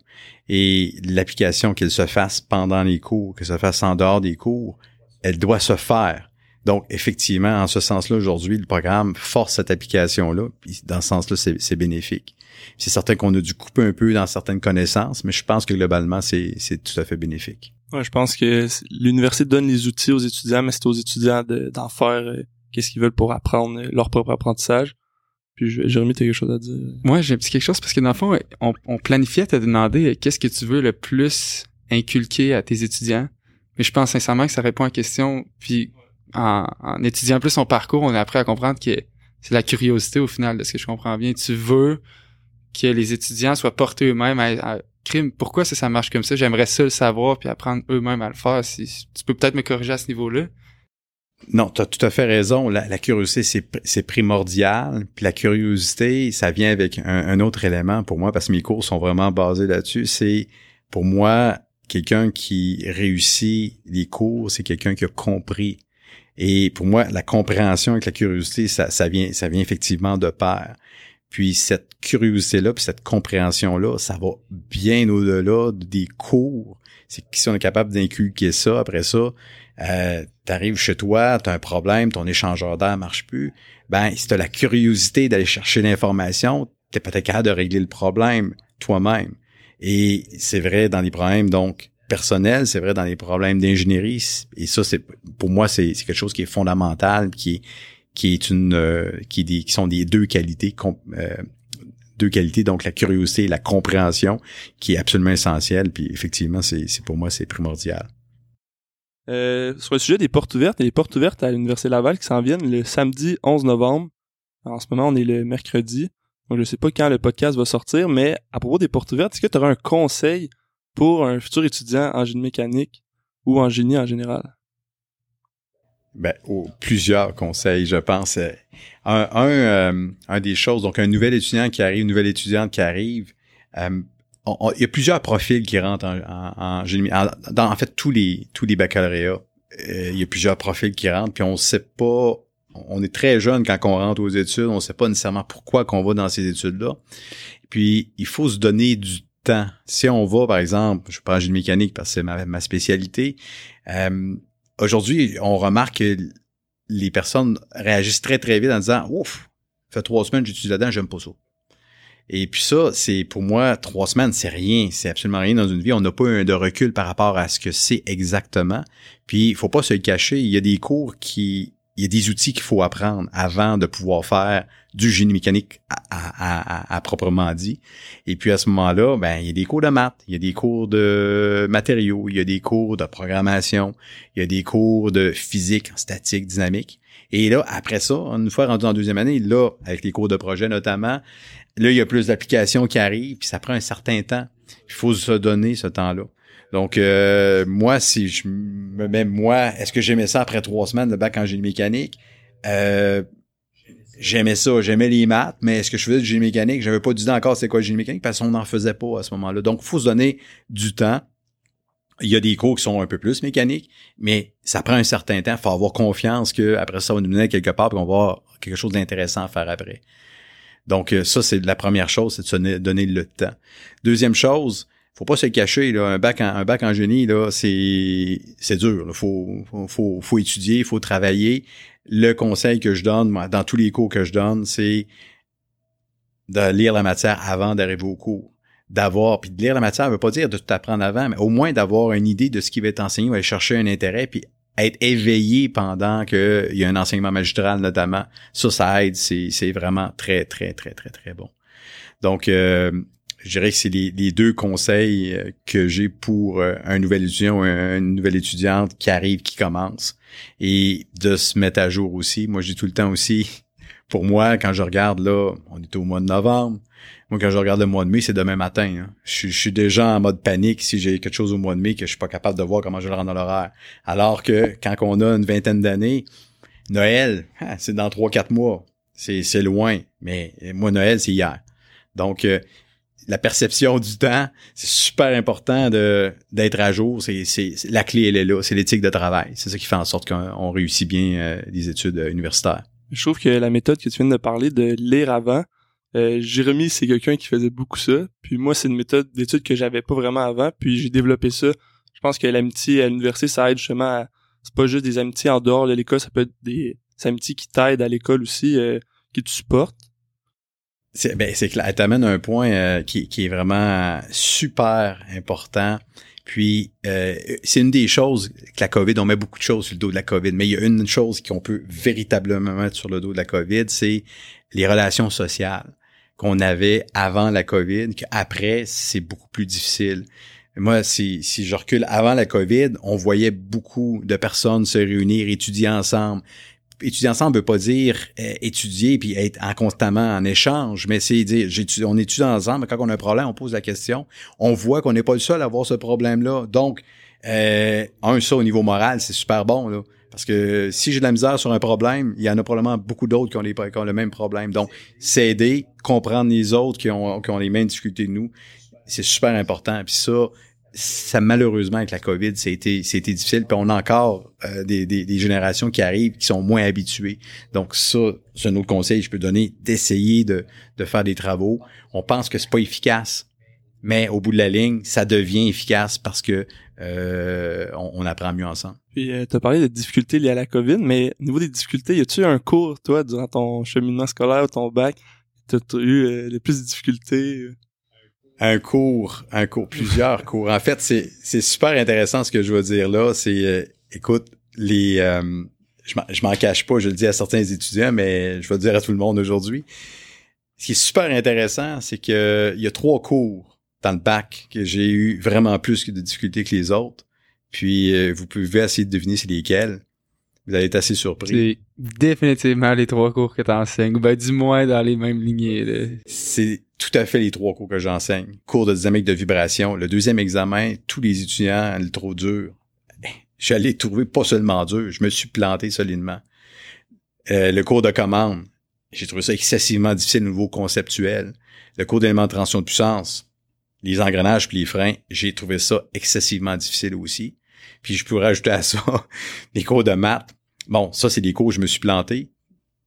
Et l'application, qu'elle se fasse pendant les cours, qu'elle se fasse en dehors des cours, elle doit se faire. Donc, effectivement, en ce sens-là, aujourd'hui, le programme force cette application-là. Puis, dans ce sens-là, c'est bénéfique. C'est certain qu'on a dû couper un peu dans certaines connaissances, mais je pense que globalement, c'est tout à fait bénéfique. Ouais, je pense que l'université donne les outils aux étudiants, mais c'est aux étudiants d'en faire euh, qu'est-ce qu'ils veulent pour apprendre euh, leur propre apprentissage. Puis Jérémy, t'as quelque chose à dire? Moi, j'ai un petit quelque chose parce que dans le fond, on, on planifiait à te demander euh, qu'est-ce que tu veux le plus inculquer à tes étudiants? Mais je pense sincèrement que ça répond à la question. Puis en, étudiant plus son parcours, on a appris à comprendre que c'est la curiosité au final de ce que je comprends bien. Tu veux que les étudiants soient portés eux-mêmes à, crime. Pourquoi ça, ça marche comme ça? J'aimerais ça le savoir puis apprendre eux-mêmes à le faire. Tu peux peut-être me corriger à ce niveau-là. Non, tu as tout à fait raison. La, curiosité, c'est primordial. Puis la curiosité, ça vient avec un, autre élément pour moi, parce que mes cours sont vraiment basés là-dessus. C'est pour moi, quelqu'un qui réussit les cours, c'est quelqu'un qui a compris et pour moi, la compréhension avec la curiosité, ça, vient, ça vient effectivement de pair. Puis cette curiosité-là, puis cette compréhension-là, ça va bien au-delà des cours. C'est que si on est capable d'inculquer ça, après ça, euh, tu arrives chez toi, tu as un problème, ton échangeur d'air marche plus, ben si tu as la curiosité d'aller chercher l'information, tu es peut-être capable de régler le problème toi-même. Et c'est vrai dans les problèmes donc personnels, c'est vrai dans les problèmes d'ingénierie et ça c'est pour moi c'est quelque chose qui est fondamental qui est qui est une euh, qui, qui sont des deux qualités euh, deux qualités donc la curiosité et la compréhension qui est absolument essentielle puis effectivement c'est pour moi c'est primordial. Euh, sur le sujet des portes ouvertes, a des portes ouvertes à l'Université Laval qui s'en viennent le samedi 11 novembre. en ce moment, on est le mercredi. Donc, je sais pas quand le podcast va sortir, mais à propos des portes ouvertes, est-ce que tu aurais un conseil pour un futur étudiant en génie mécanique ou en génie en général? Ben, plusieurs conseils, je pense. Un, un, euh, un, des choses, donc un nouvel étudiant qui arrive, une nouvelle étudiante qui arrive, euh, il y a plusieurs profils qui rentrent en, génie. En, en fait tous les tous les baccalauréats, euh, il y a plusieurs profils qui rentrent, puis on sait pas. On est très jeune quand on rentre aux études, on sait pas nécessairement pourquoi qu'on va dans ces études-là. Puis il faut se donner du temps. Si on va, par exemple, je prends génie mécanique parce que c'est ma, spécialité. Euh, Aujourd'hui, on remarque que les personnes réagissent très très vite en disant ouf, fait trois semaines j'utilise là-dedans, j'aime pas ça. Et puis ça, c'est pour moi, trois semaines, c'est rien, c'est absolument rien dans une vie. On n'a pas de recul par rapport à ce que c'est exactement. Puis il faut pas se cacher, il y a des cours qui, il y a des outils qu'il faut apprendre avant de pouvoir faire du génie mécanique à, proprement dit. Et puis à ce moment-là, ben il y a des cours de maths, il y a des cours de matériaux, il y a des cours de programmation, il y a des cours de physique, statique, dynamique. Et là, après ça, une fois rendu en deuxième année, là, avec les cours de projet notamment, Là, il y a plus d'applications qui arrivent, puis ça prend un certain temps. Il faut se donner ce temps-là. Donc, euh, moi, si je me mets, moi, est-ce que j'aimais ça après trois semaines de bac en génie mécanique? Euh, j'aimais ça, j'aimais les maths, mais est-ce que je faisais du génie mécanique? J'avais pas dit encore c'est quoi le génie mécanique parce qu'on n'en faisait pas à ce moment-là. Donc, il faut se donner du temps. Il y a des cours qui sont un peu plus mécaniques, mais ça prend un certain temps. Il faut avoir confiance que après ça, on va nous mener quelque part et qu'on va avoir quelque chose d'intéressant à faire après. Donc, euh, ça, c'est la première chose, c'est de se donner le temps. Deuxième chose, faut pas se cacher, là, un bac en, un bac en génie, là, c'est, c'est dur. Il faut, faut, faut, étudier, faut travailler. Le conseil que je donne, dans tous les cours que je donne, c'est de lire la matière avant d'arriver au cours. D'avoir, puis de lire la matière ne veut pas dire de tout apprendre avant, mais au moins d'avoir une idée de ce qui va être enseigné, aller chercher un intérêt, puis être éveillé pendant qu'il y a un enseignement magistral notamment, ça, ça aide. C'est vraiment très, très, très, très, très bon. Donc, euh, je dirais que c'est les, deux conseils euh, que j'ai pour euh, un nouvel étudiant ou une nouvelle étudiante qui arrive, qui commence. Et de se mettre à jour aussi. Moi, je dis tout le temps aussi, pour moi, quand je regarde là, on est au mois de novembre, moi, quand je regarde le mois de mai, c'est demain matin. Hein. Je, suis déjà en mode panique si j'ai quelque chose au mois de mai que je suis pas capable de voir comment je le rends dans l'horaire. Alors que quand on a une vingtaine d'années, Noël, hein, c'est dans trois, quatre mois. C'est, loin. Mais moi, Noël, c'est hier. Donc, euh, la perception du temps, c'est super important de d'être à jour. C'est, la clé, elle est là. C'est l'éthique de travail. C'est ça qui fait en sorte qu'on réussit bien euh, les études euh, universitaires. Je trouve que la méthode que tu viens de parler de lire avant, euh, Jérémy, c'est quelqu'un qui faisait beaucoup ça. Puis moi, c'est une méthode d'étude que j'avais pas vraiment avant. Puis j'ai développé ça. Je pense que l'amitié à l'université, ça aide justement à... C'est pas juste des amitiés en dehors de l'école, ça peut être des, amitiés qui t'aident à l'école aussi, euh, qui te supportent. C'est ben, que elle t'amène un point euh, qui, qui est vraiment super important. Puis euh, c'est une des choses que la COVID, on met beaucoup de choses sur le dos de la COVID, mais il y a une chose qu'on peut véritablement mettre sur le dos de la COVID, c'est les relations sociales qu'on avait avant la COVID, qu'après, c'est beaucoup plus difficile. Moi, si, si je recule avant la COVID, on voyait beaucoup de personnes se réunir, étudier ensemble. Étudier ensemble veut pas dire euh, étudier puis être en constamment en échange, mais c'est dire on étudie ensemble, quand on a un problème, on pose la question. On voit qu'on n'est pas le seul à avoir ce problème-là. Donc, euh, un, ça au niveau moral, c'est super bon. Là. Parce que si j'ai de la misère sur un problème, il y en a probablement beaucoup d'autres qui ont, qui ont le même problème. Donc, s'aider, comprendre les autres qui ont, qui ont les mêmes difficultés que nous, c'est super important. Puis ça, ça malheureusement avec la COVID, c'était difficile. Puis on a encore euh, des, des, des, générations qui arrivent qui sont moins habituées. Donc ça, c'est un autre conseil que je peux donner, d'essayer de, de faire des travaux. On pense que c'est pas efficace, mais au bout de la ligne, ça devient efficace parce que euh, on, apprend mieux ensemble. Puis euh, tu as parlé de difficultés liées à la COVID, mais au niveau des difficultés, y a-tu un cours, toi, durant ton cheminement scolaire ton bac, tu as eu euh, le plus de difficultés? Euh? Un cours, un cours, plusieurs cours. En fait, c'est c'est super intéressant ce que je veux dire là. C'est, écoute, les, je m'en cache pas, je le dis à certains étudiants, mais je vais le dire à tout le monde aujourd'hui. Ce qui est super intéressant, c'est que il y a trois cours dans le bac que j'ai eu vraiment plus de difficultés que les autres. Puis euh, vous pouvez essayer de deviner c'est lesquels. Vous allez être assez surpris. C'est définitivement les trois cours que tu enseignes, ben du moins dans les mêmes lignées. C'est tout à fait les trois cours que j'enseigne. Cours de dynamique de vibration. Le deuxième examen, tous les étudiants le trop dur. J'allais trouver pas seulement dur, je me suis planté solidement. Euh, le cours de commande, j'ai trouvé ça excessivement difficile au niveau conceptuel. Le cours d'éléments de tension de puissance, les engrenages puis les freins, j'ai trouvé ça excessivement difficile aussi. Puis je pourrais ajouter à ça les cours de maths. Bon, ça, c'est des cours où je me suis planté.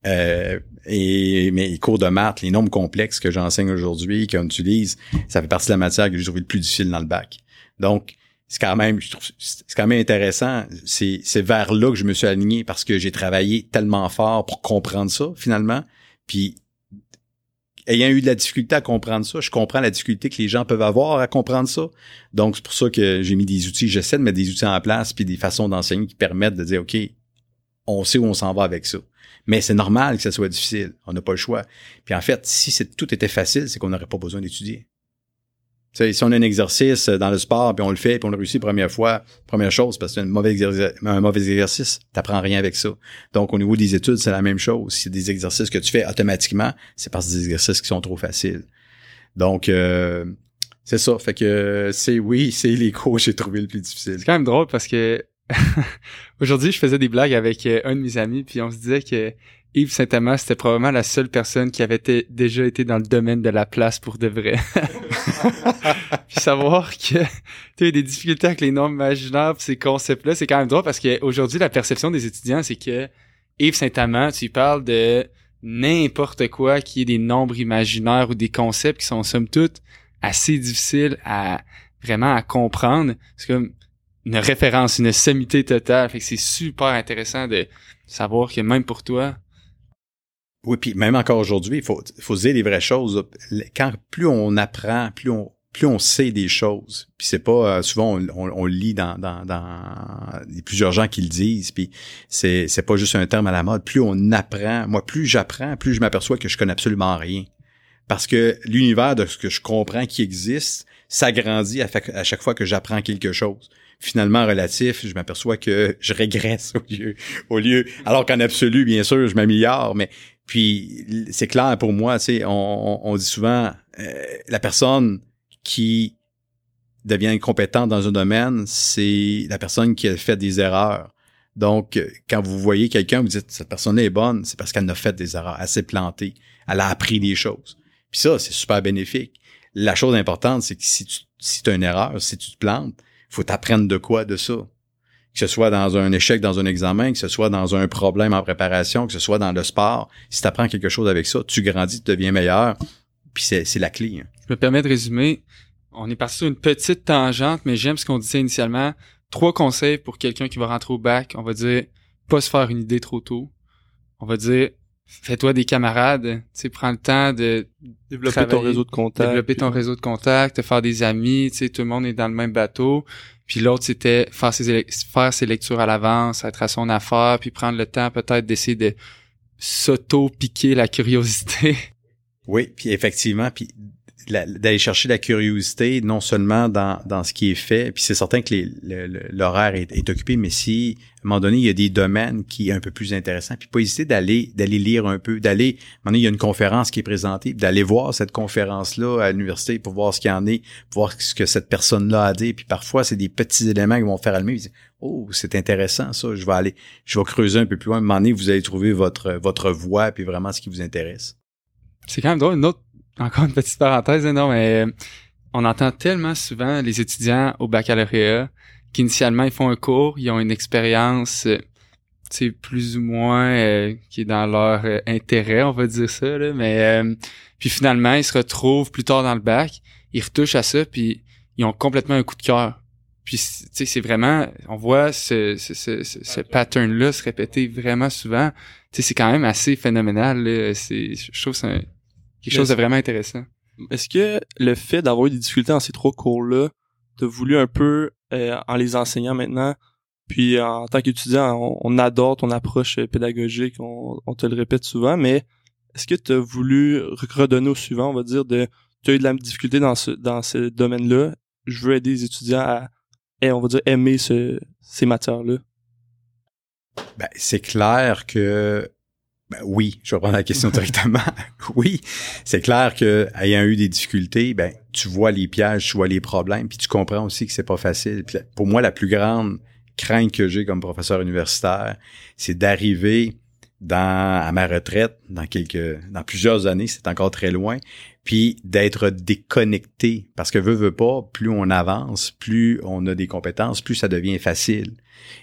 Euh, et les cours de maths, les nombres complexes que j'enseigne aujourd'hui, qu'on utilise, ça fait partie de la matière que j'ai trouvé le plus difficile dans le bac. Donc, c'est quand même, je trouve, c'est quand même intéressant. C'est, c'est vers là que je me suis aligné parce que j'ai travaillé tellement fort pour comprendre ça, finalement. Puis ayant eu de la difficulté à comprendre ça, je comprends la difficulté que les gens peuvent avoir à comprendre ça. Donc, c'est pour ça que j'ai mis des outils, j'essaie de mettre des outils en place, puis des façons d'enseigner qui permettent de dire, OK, on sait où on s'en va avec ça. Mais c'est normal que ça soit difficile. On n'a pas le choix. Puis en fait, si tout était facile, c'est qu'on n'aurait pas besoin d'étudier si on a un exercice dans le sport, puis on le fait, puis on le réussit première fois, première chose, parce que c'est un mauvais exercice, un mauvais t'apprends rien avec ça. Donc, au niveau des études, c'est la même chose. Si des exercices que tu fais automatiquement, c'est parce que des exercices qui sont trop faciles. Donc, euh, c'est ça. Fait que c'est oui, c'est les cours que j'ai trouvé le plus difficile. C'est quand même drôle parce que aujourd'hui, je faisais des blagues avec euh, un de mes amis, puis on se disait que Yves Saint-Amand, c'était probablement la seule personne qui avait déjà été dans le domaine de la place pour de vrai. Puis savoir que tu as des difficultés avec les nombres imaginaires ces concepts-là, c'est quand même drôle parce qu'aujourd'hui, la perception des étudiants, c'est que Yves Saint-Amand, tu parles de n'importe quoi qui est des nombres imaginaires ou des concepts qui sont somme toute assez difficiles à vraiment à comprendre. C'est comme une référence, une sommité totale. Fait que c'est super intéressant de savoir que même pour toi, oui, puis même encore aujourd'hui, il faut, faut dire les vraies choses. Quand plus on apprend, plus on plus on sait des choses. Puis c'est pas euh, souvent on, on, le lit dans, dans, dans plusieurs gens qui le disent. Puis c'est c'est pas juste un terme à la mode. Plus on apprend, moi plus j'apprends, plus je m'aperçois que je connais absolument rien. Parce que l'univers de ce que je comprends qui existe s'agrandit à, à chaque fois que j'apprends quelque chose finalement relatif, je m'aperçois que je régresse au lieu, au lieu, alors qu'en absolu, bien sûr, je m'améliore, mais puis c'est clair pour moi, tu sais, on, dit souvent euh, la personne qui devient compétente dans un domaine, c'est la personne qui a fait des erreurs. Donc, quand vous voyez quelqu'un, vous dites cette personne est bonne, c'est parce qu'elle a fait des erreurs, elle s'est plantée, elle a appris des choses. Puis ça, c'est super bénéfique. La chose importante, c'est que si tu si as une erreur, si tu te plantes, faut t'apprendre de quoi de ça que ce soit dans un échec dans un examen, que ce soit dans un problème en préparation, que ce soit dans le sport, si tu apprends quelque chose avec ça, tu grandis, tu deviens meilleur, puis c'est la clé. Hein. Je me permets de résumer. On est parti sur une petite tangente, mais j'aime ce qu'on disait initialement. Trois conseils pour quelqu'un qui va rentrer au bac. On va dire, pas se faire une idée trop tôt. On va dire, fais-toi des camarades, tu sais, prends le temps de développer ton réseau de contacts, développer ton réseau de contacts, te faire des amis, tu sais, tout le monde est dans le même bateau. Puis l'autre, c'était faire ses, faire ses lectures à l'avance, être à son affaire, puis prendre le temps peut-être d'essayer de s'auto-piquer la curiosité. Oui, puis effectivement, puis d'aller chercher la curiosité non seulement dans, dans ce qui est fait, puis c'est certain que l'horaire est, occupé, mais si à un moment donné il y a des domaines qui est un peu plus intéressant, puis pas hésiter d'aller d'aller lire un peu, d'aller, à un moment donné il y a une conférence qui est présentée, d'aller voir cette conférence là à l'université pour voir ce qu'il y en est, voir ce que cette personne là a dit, puis parfois c'est des petits éléments qui vont faire allumer, oh c'est intéressant ça, je vais aller, je vais creuser un peu plus loin, à un moment donné vous allez trouver votre votre voie puis vraiment ce qui vous intéresse. C'est quand même drôle, une autre encore une petite parenthèse, hein, non, mais euh, on entend tellement souvent les étudiants au baccalauréat qu'initialement ils font un cours, ils ont une expérience euh, sais plus ou moins euh, qui est dans leur euh, intérêt, on va dire ça là, mais puis finalement, ils se retrouvent plus tard dans le bac, ils retouchent à ça puis ils ont complètement un coup de cœur. Puis tu sais c'est vraiment on voit ce ce ce, ce pattern là se répéter vraiment souvent. Tu sais c'est quand même assez phénoménal c'est je trouve c'est quelque chose de vraiment intéressant. Est-ce que le fait d'avoir eu des difficultés dans ces trois cours-là, t'as voulu un peu, euh, en les enseignant maintenant, puis en tant qu'étudiant, on, adore ton approche pédagogique, on, te le répète souvent, mais est-ce que tu as voulu redonner au suivant, on va dire, de tu as eu de la difficulté dans ce dans ce domaine-là, je veux aider les étudiants à, on va dire, aimer ce, ces matières-là? Ben, c'est clair que ben oui, je vais prendre la question directement. oui, c'est clair que ayant eu des difficultés, ben tu vois les pièges, tu vois les problèmes, puis tu comprends aussi que c'est pas facile. pour moi, la plus grande crainte que j'ai comme professeur universitaire, c'est d'arriver dans à ma retraite dans quelques dans plusieurs années, c'est encore très loin, puis d'être déconnecté parce que veut veut pas, plus on avance, plus on a des compétences, plus ça devient facile.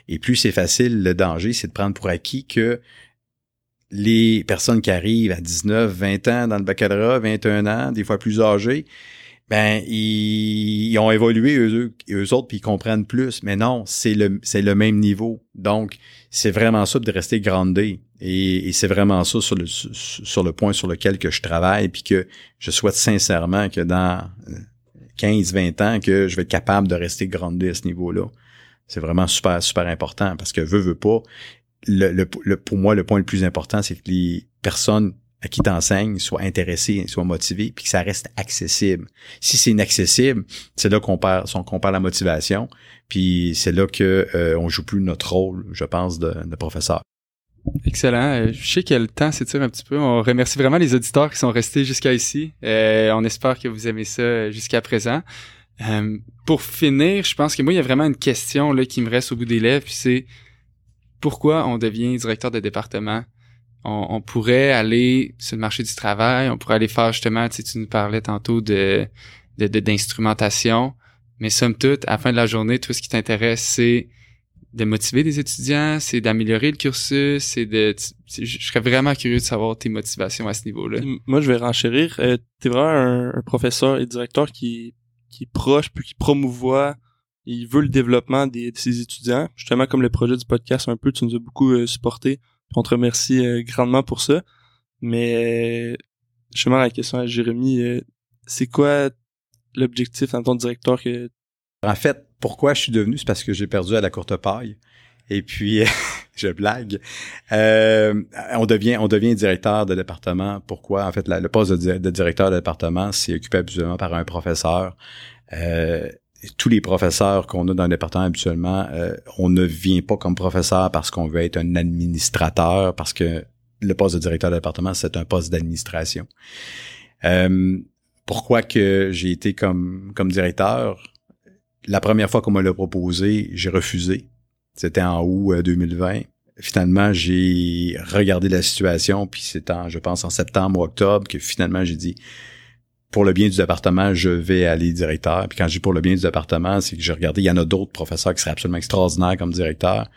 Et plus c'est facile, le danger, c'est de prendre pour acquis que les personnes qui arrivent à 19, 20 ans dans le baccalauréat, 21 ans, des fois plus âgés, ben ils, ont évolué eux, eux autres puis ils comprennent plus. Mais non, c'est le c'est le même niveau. Donc c'est vraiment ça de rester grandé et, et c'est vraiment ça sur le sur le point sur lequel que je travaille puis que je souhaite sincèrement que dans 15, 20 ans que je vais être capable de rester grandé à ce niveau-là. C'est vraiment super super important parce que veut veut pas le, pour moi, le point le plus important, c'est que les personnes à qui t'enseignes soient intéressées, soient motivées, puis que ça reste accessible. Si c'est inaccessible, c'est là qu'on perd, qu'on perd la motivation, puis c'est là que euh, on joue plus notre rôle, je pense, de, de professeur. Excellent. Euh, je sais que le temps s'étire un petit peu. On remercie vraiment les auditeurs qui sont restés jusqu'à ici. Euh, on espère que vous aimez ça jusqu'à présent. pour finir, je pense que moi, il y a vraiment une question là, qui me reste au bout des lèvres, puis c'est pourquoi on devient directeur de département. On, pourrait aller sur le marché du travail, on pourrait aller faire justement, tu, sais, tu nous parlais tantôt de d'instrumentation, mais somme toute, à la fin de la journée, tout ce qui t'intéresse, c'est de motiver des étudiants, c'est d'améliorer le cursus, c'est de... Je serais vraiment curieux de savoir tes motivations à ce niveau-là. Moi, je vais renchérir. Euh, T'es vraiment un, professeur et directeur qui, qui est proche, puis qui promouvoit il veut le développement de ses étudiants. Justement, comme le projet du podcast un peu, tu nous as beaucoup euh, supporté. On te remercie euh, grandement pour ça. Mais euh, justement, la question à Jérémy, c'est quoi l'objectif dans ton directeur que... En fait, pourquoi je suis devenu, c'est parce que j'ai perdu à la courte paille. Et puis, je blague. on devient, on devient directeur de département. Pourquoi? En fait, le poste de, directeur de département, c'est occupé habituellement par un professeur. Euh, tous les professeurs qu'on a dans le département habituellement, euh, on ne vient pas comme professeur parce qu'on veut être un administrateur, parce que le poste de directeur de département, c'est un poste d'administration. Euh, pourquoi que j'ai été comme, comme directeur? La première fois qu'on me l'a proposé, j'ai refusé. C'était en août 2020. Euh, finalement, j'ai regardé la situation, puis c'est en, je pense, en septembre ou octobre que finalement j'ai dit pour le bien du département, je vais aller directeur. Puis quand je dis pour le bien du département, c'est que j'ai regardé, il y en a d'autres professeurs qui seraient absolument extraordinaires comme directeur.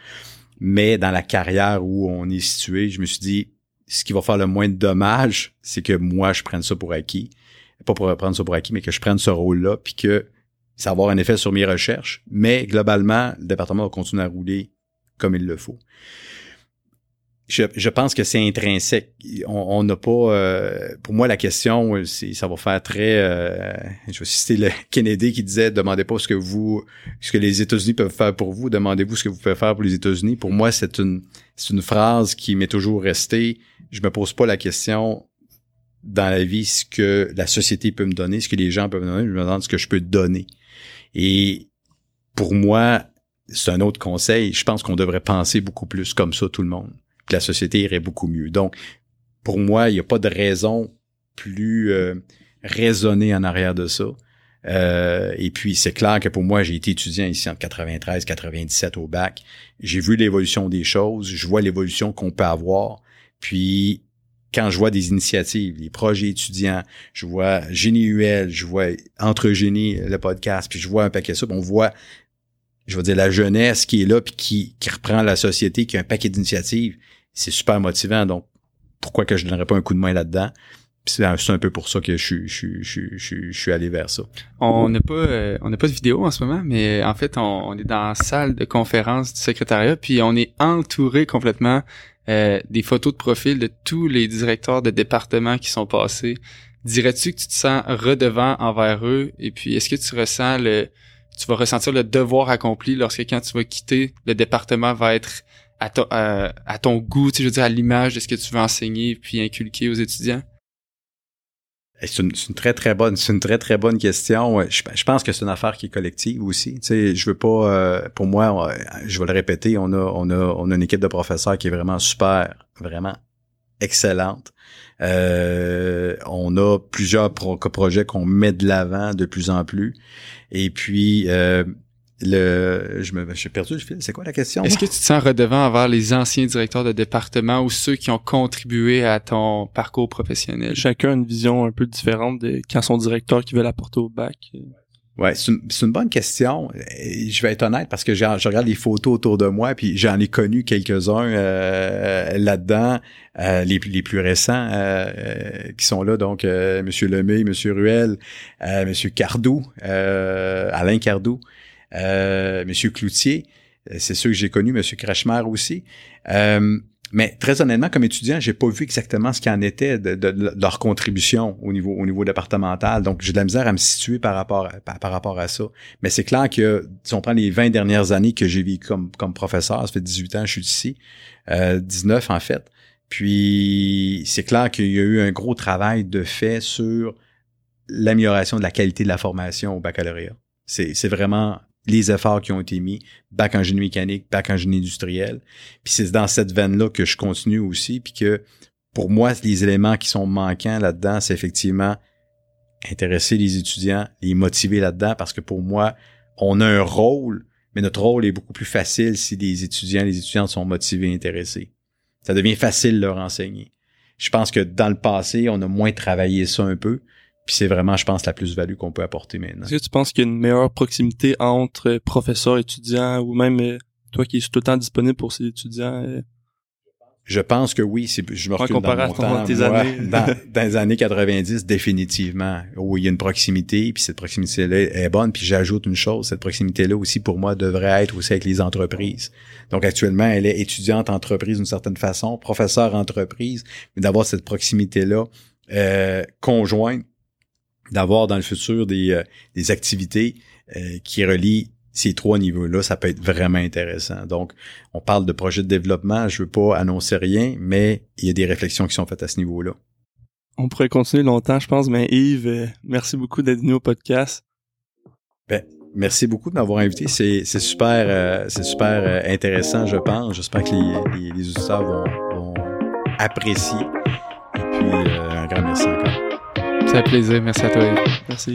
Mais dans la carrière où on est situé, je me suis dit, ce qui va faire le moins de dommages, c'est que moi, je prenne ça pour acquis. Pas pour prendre ça pour acquis, mais que je prenne ce rôle-là, puis que ça va avoir un effet sur mes recherches. Mais globalement, le département va continuer à rouler comme il le faut je, je, pense que c'est intrinsèque. On n'a pas. Euh, pour moi, la question, ça va faire très. Euh, je vais citer le Kennedy qui disait demandez pas ce que vous, ce que les États-Unis peuvent faire pour vous, demandez-vous ce que vous pouvez faire pour les États-Unis. Pour moi, c'est une, c'est une phrase qui m'est toujours restée. Je me pose pas la question dans la vie ce que la société peut me donner, ce que les gens peuvent me donner. Je me demande ce que je peux donner. Et pour moi, c'est un autre conseil. Je pense qu'on devrait penser beaucoup plus comme ça, tout le monde la société irait beaucoup mieux. Donc, pour moi, il n'y a pas de raison plus euh, raisonnée en arrière de ça. Euh, et puis, c'est clair que pour moi, j'ai été étudiant ici en 93, 97 au bac. J'ai vu l'évolution des choses. Je vois l'évolution qu'on peut avoir. Puis, quand je vois des initiatives, les projets étudiants, je vois Génie UL, je vois Entre Génie, le podcast, puis je vois un paquet ça, on voit je veux dire, la jeunesse qui est là puis qui reprend la société, qui a un paquet d'initiatives, c'est super motivant. Donc, pourquoi que je donnerais pas un coup de main là-dedans? c'est un, peu pour ça que je, je, je, je, suis allé vers ça. On n'a pas euh, on n'a pas de vidéo en ce moment, mais en fait on, est dans la salle de conférence du secrétariat, puis on est entouré complètement euh, des photos de profil de tous les directeurs de département qui sont passés. Dirais-tu que tu te sens redevant envers eux? Et puis est-ce que tu ressens le tu vas ressentir le devoir accompli lorsque quand tu vas quitter le département va être à, ton, euh, à ton goût, tu sais, je veux dire à l'image de ce que tu veux enseigner puis inculquer aux étudiants? C'est une, une, très très bonne, c'est une très très bonne question. Je, je pense que c'est une affaire qui est collective aussi. Tu sais, je veux pas, euh, pour moi, je vais le répéter, on a on a on a une équipe de professeurs qui est vraiment super, vraiment excellente. Euh, on a plusieurs projets qu'on met de l'avant de plus en plus. Et puis, euh, le, je me, suis perdu le fil. C'est quoi la question? Est-ce que tu te sens redevant envers les anciens directeurs de département ou ceux qui ont contribué à ton parcours professionnel? Chacun a une vision un peu différente de quand son directeur qui veut l'apporter au bac. Ouais, c'est une, bonne question. Je vais être honnête parce que je regarde les photos autour de moi, puis j'en ai connu quelques-uns euh, là-dedans, euh, les, les plus récents euh, qui sont là, donc Monsieur Lemay, Monsieur Ruel, Monsieur Cardou, Alain Cardou, Monsieur Cloutier. C'est ceux que j'ai connus, Monsieur Krachmer aussi. Mais très honnêtement, comme étudiant, j'ai pas vu exactement ce qu'il en était de, leur contribution au niveau au niveau départemental. Donc, j'ai de la misère à me situer par rapport à, par, rapport à ça. Mais c'est clair que si on prend les 20 dernières années que j'ai vécu comme comme professeur, ça fait 18 ans que je suis ici, euh, 19 en fait. Puis c'est clair qu'il y a eu un gros travail de fait sur l'amélioration de la qualité de la formation au baccalauréat. C'est vraiment les efforts qui ont été mis, bac en génie mécanique, bac en génie industriel. Puis c'est dans cette veine-là que je continue aussi, puis que pour moi, les éléments qui sont manquants là-dedans, c'est effectivement intéresser les étudiants, les motiver là-dedans, parce que pour moi, on a un rôle, mais notre rôle est beaucoup plus facile si les étudiants, les étudiantes sont motivés, intéressés. Ça devient facile de leur enseigner. Je pense que dans le passé, on a moins travaillé ça un peu. Puis c'est vraiment, je pense, la plus-value qu'on peut apporter maintenant. Est-ce que tu penses qu'il y a une meilleure proximité entre professeurs, étudiants, ou même euh, toi qui es tout le temps disponible pour ces étudiants? Euh? Je pense que oui, c'est, je me recule dans mon temps, tes années. dans, dans, les années 90, définitivement, où il y a une proximité, puis cette proximité-là est bonne. Puis j'ajoute une chose, cette proximité-là aussi, pour moi, devrait être aussi avec les entreprises. Donc actuellement, elle est étudiante entreprise d'une certaine façon, professeur entreprise, mais d'avoir cette proximité-là euh, conjointe d'avoir dans le futur des, euh, des activités euh, qui relient ces trois niveaux-là, ça peut être vraiment intéressant. Donc, on parle de projet de développement, je veux pas annoncer rien, mais il y a des réflexions qui sont faites à ce niveau-là. On pourrait continuer longtemps, je pense, mais Yves, euh, merci beaucoup d'être venu au podcast. Ben, merci beaucoup de m'avoir invité. C'est, c'est super, c'est super intéressant, je pense. J'espère que les, les, les auditeurs vont, vont apprécier. Et puis, un grand merci encore. C'est un plaisir. Merci à toi. Merci.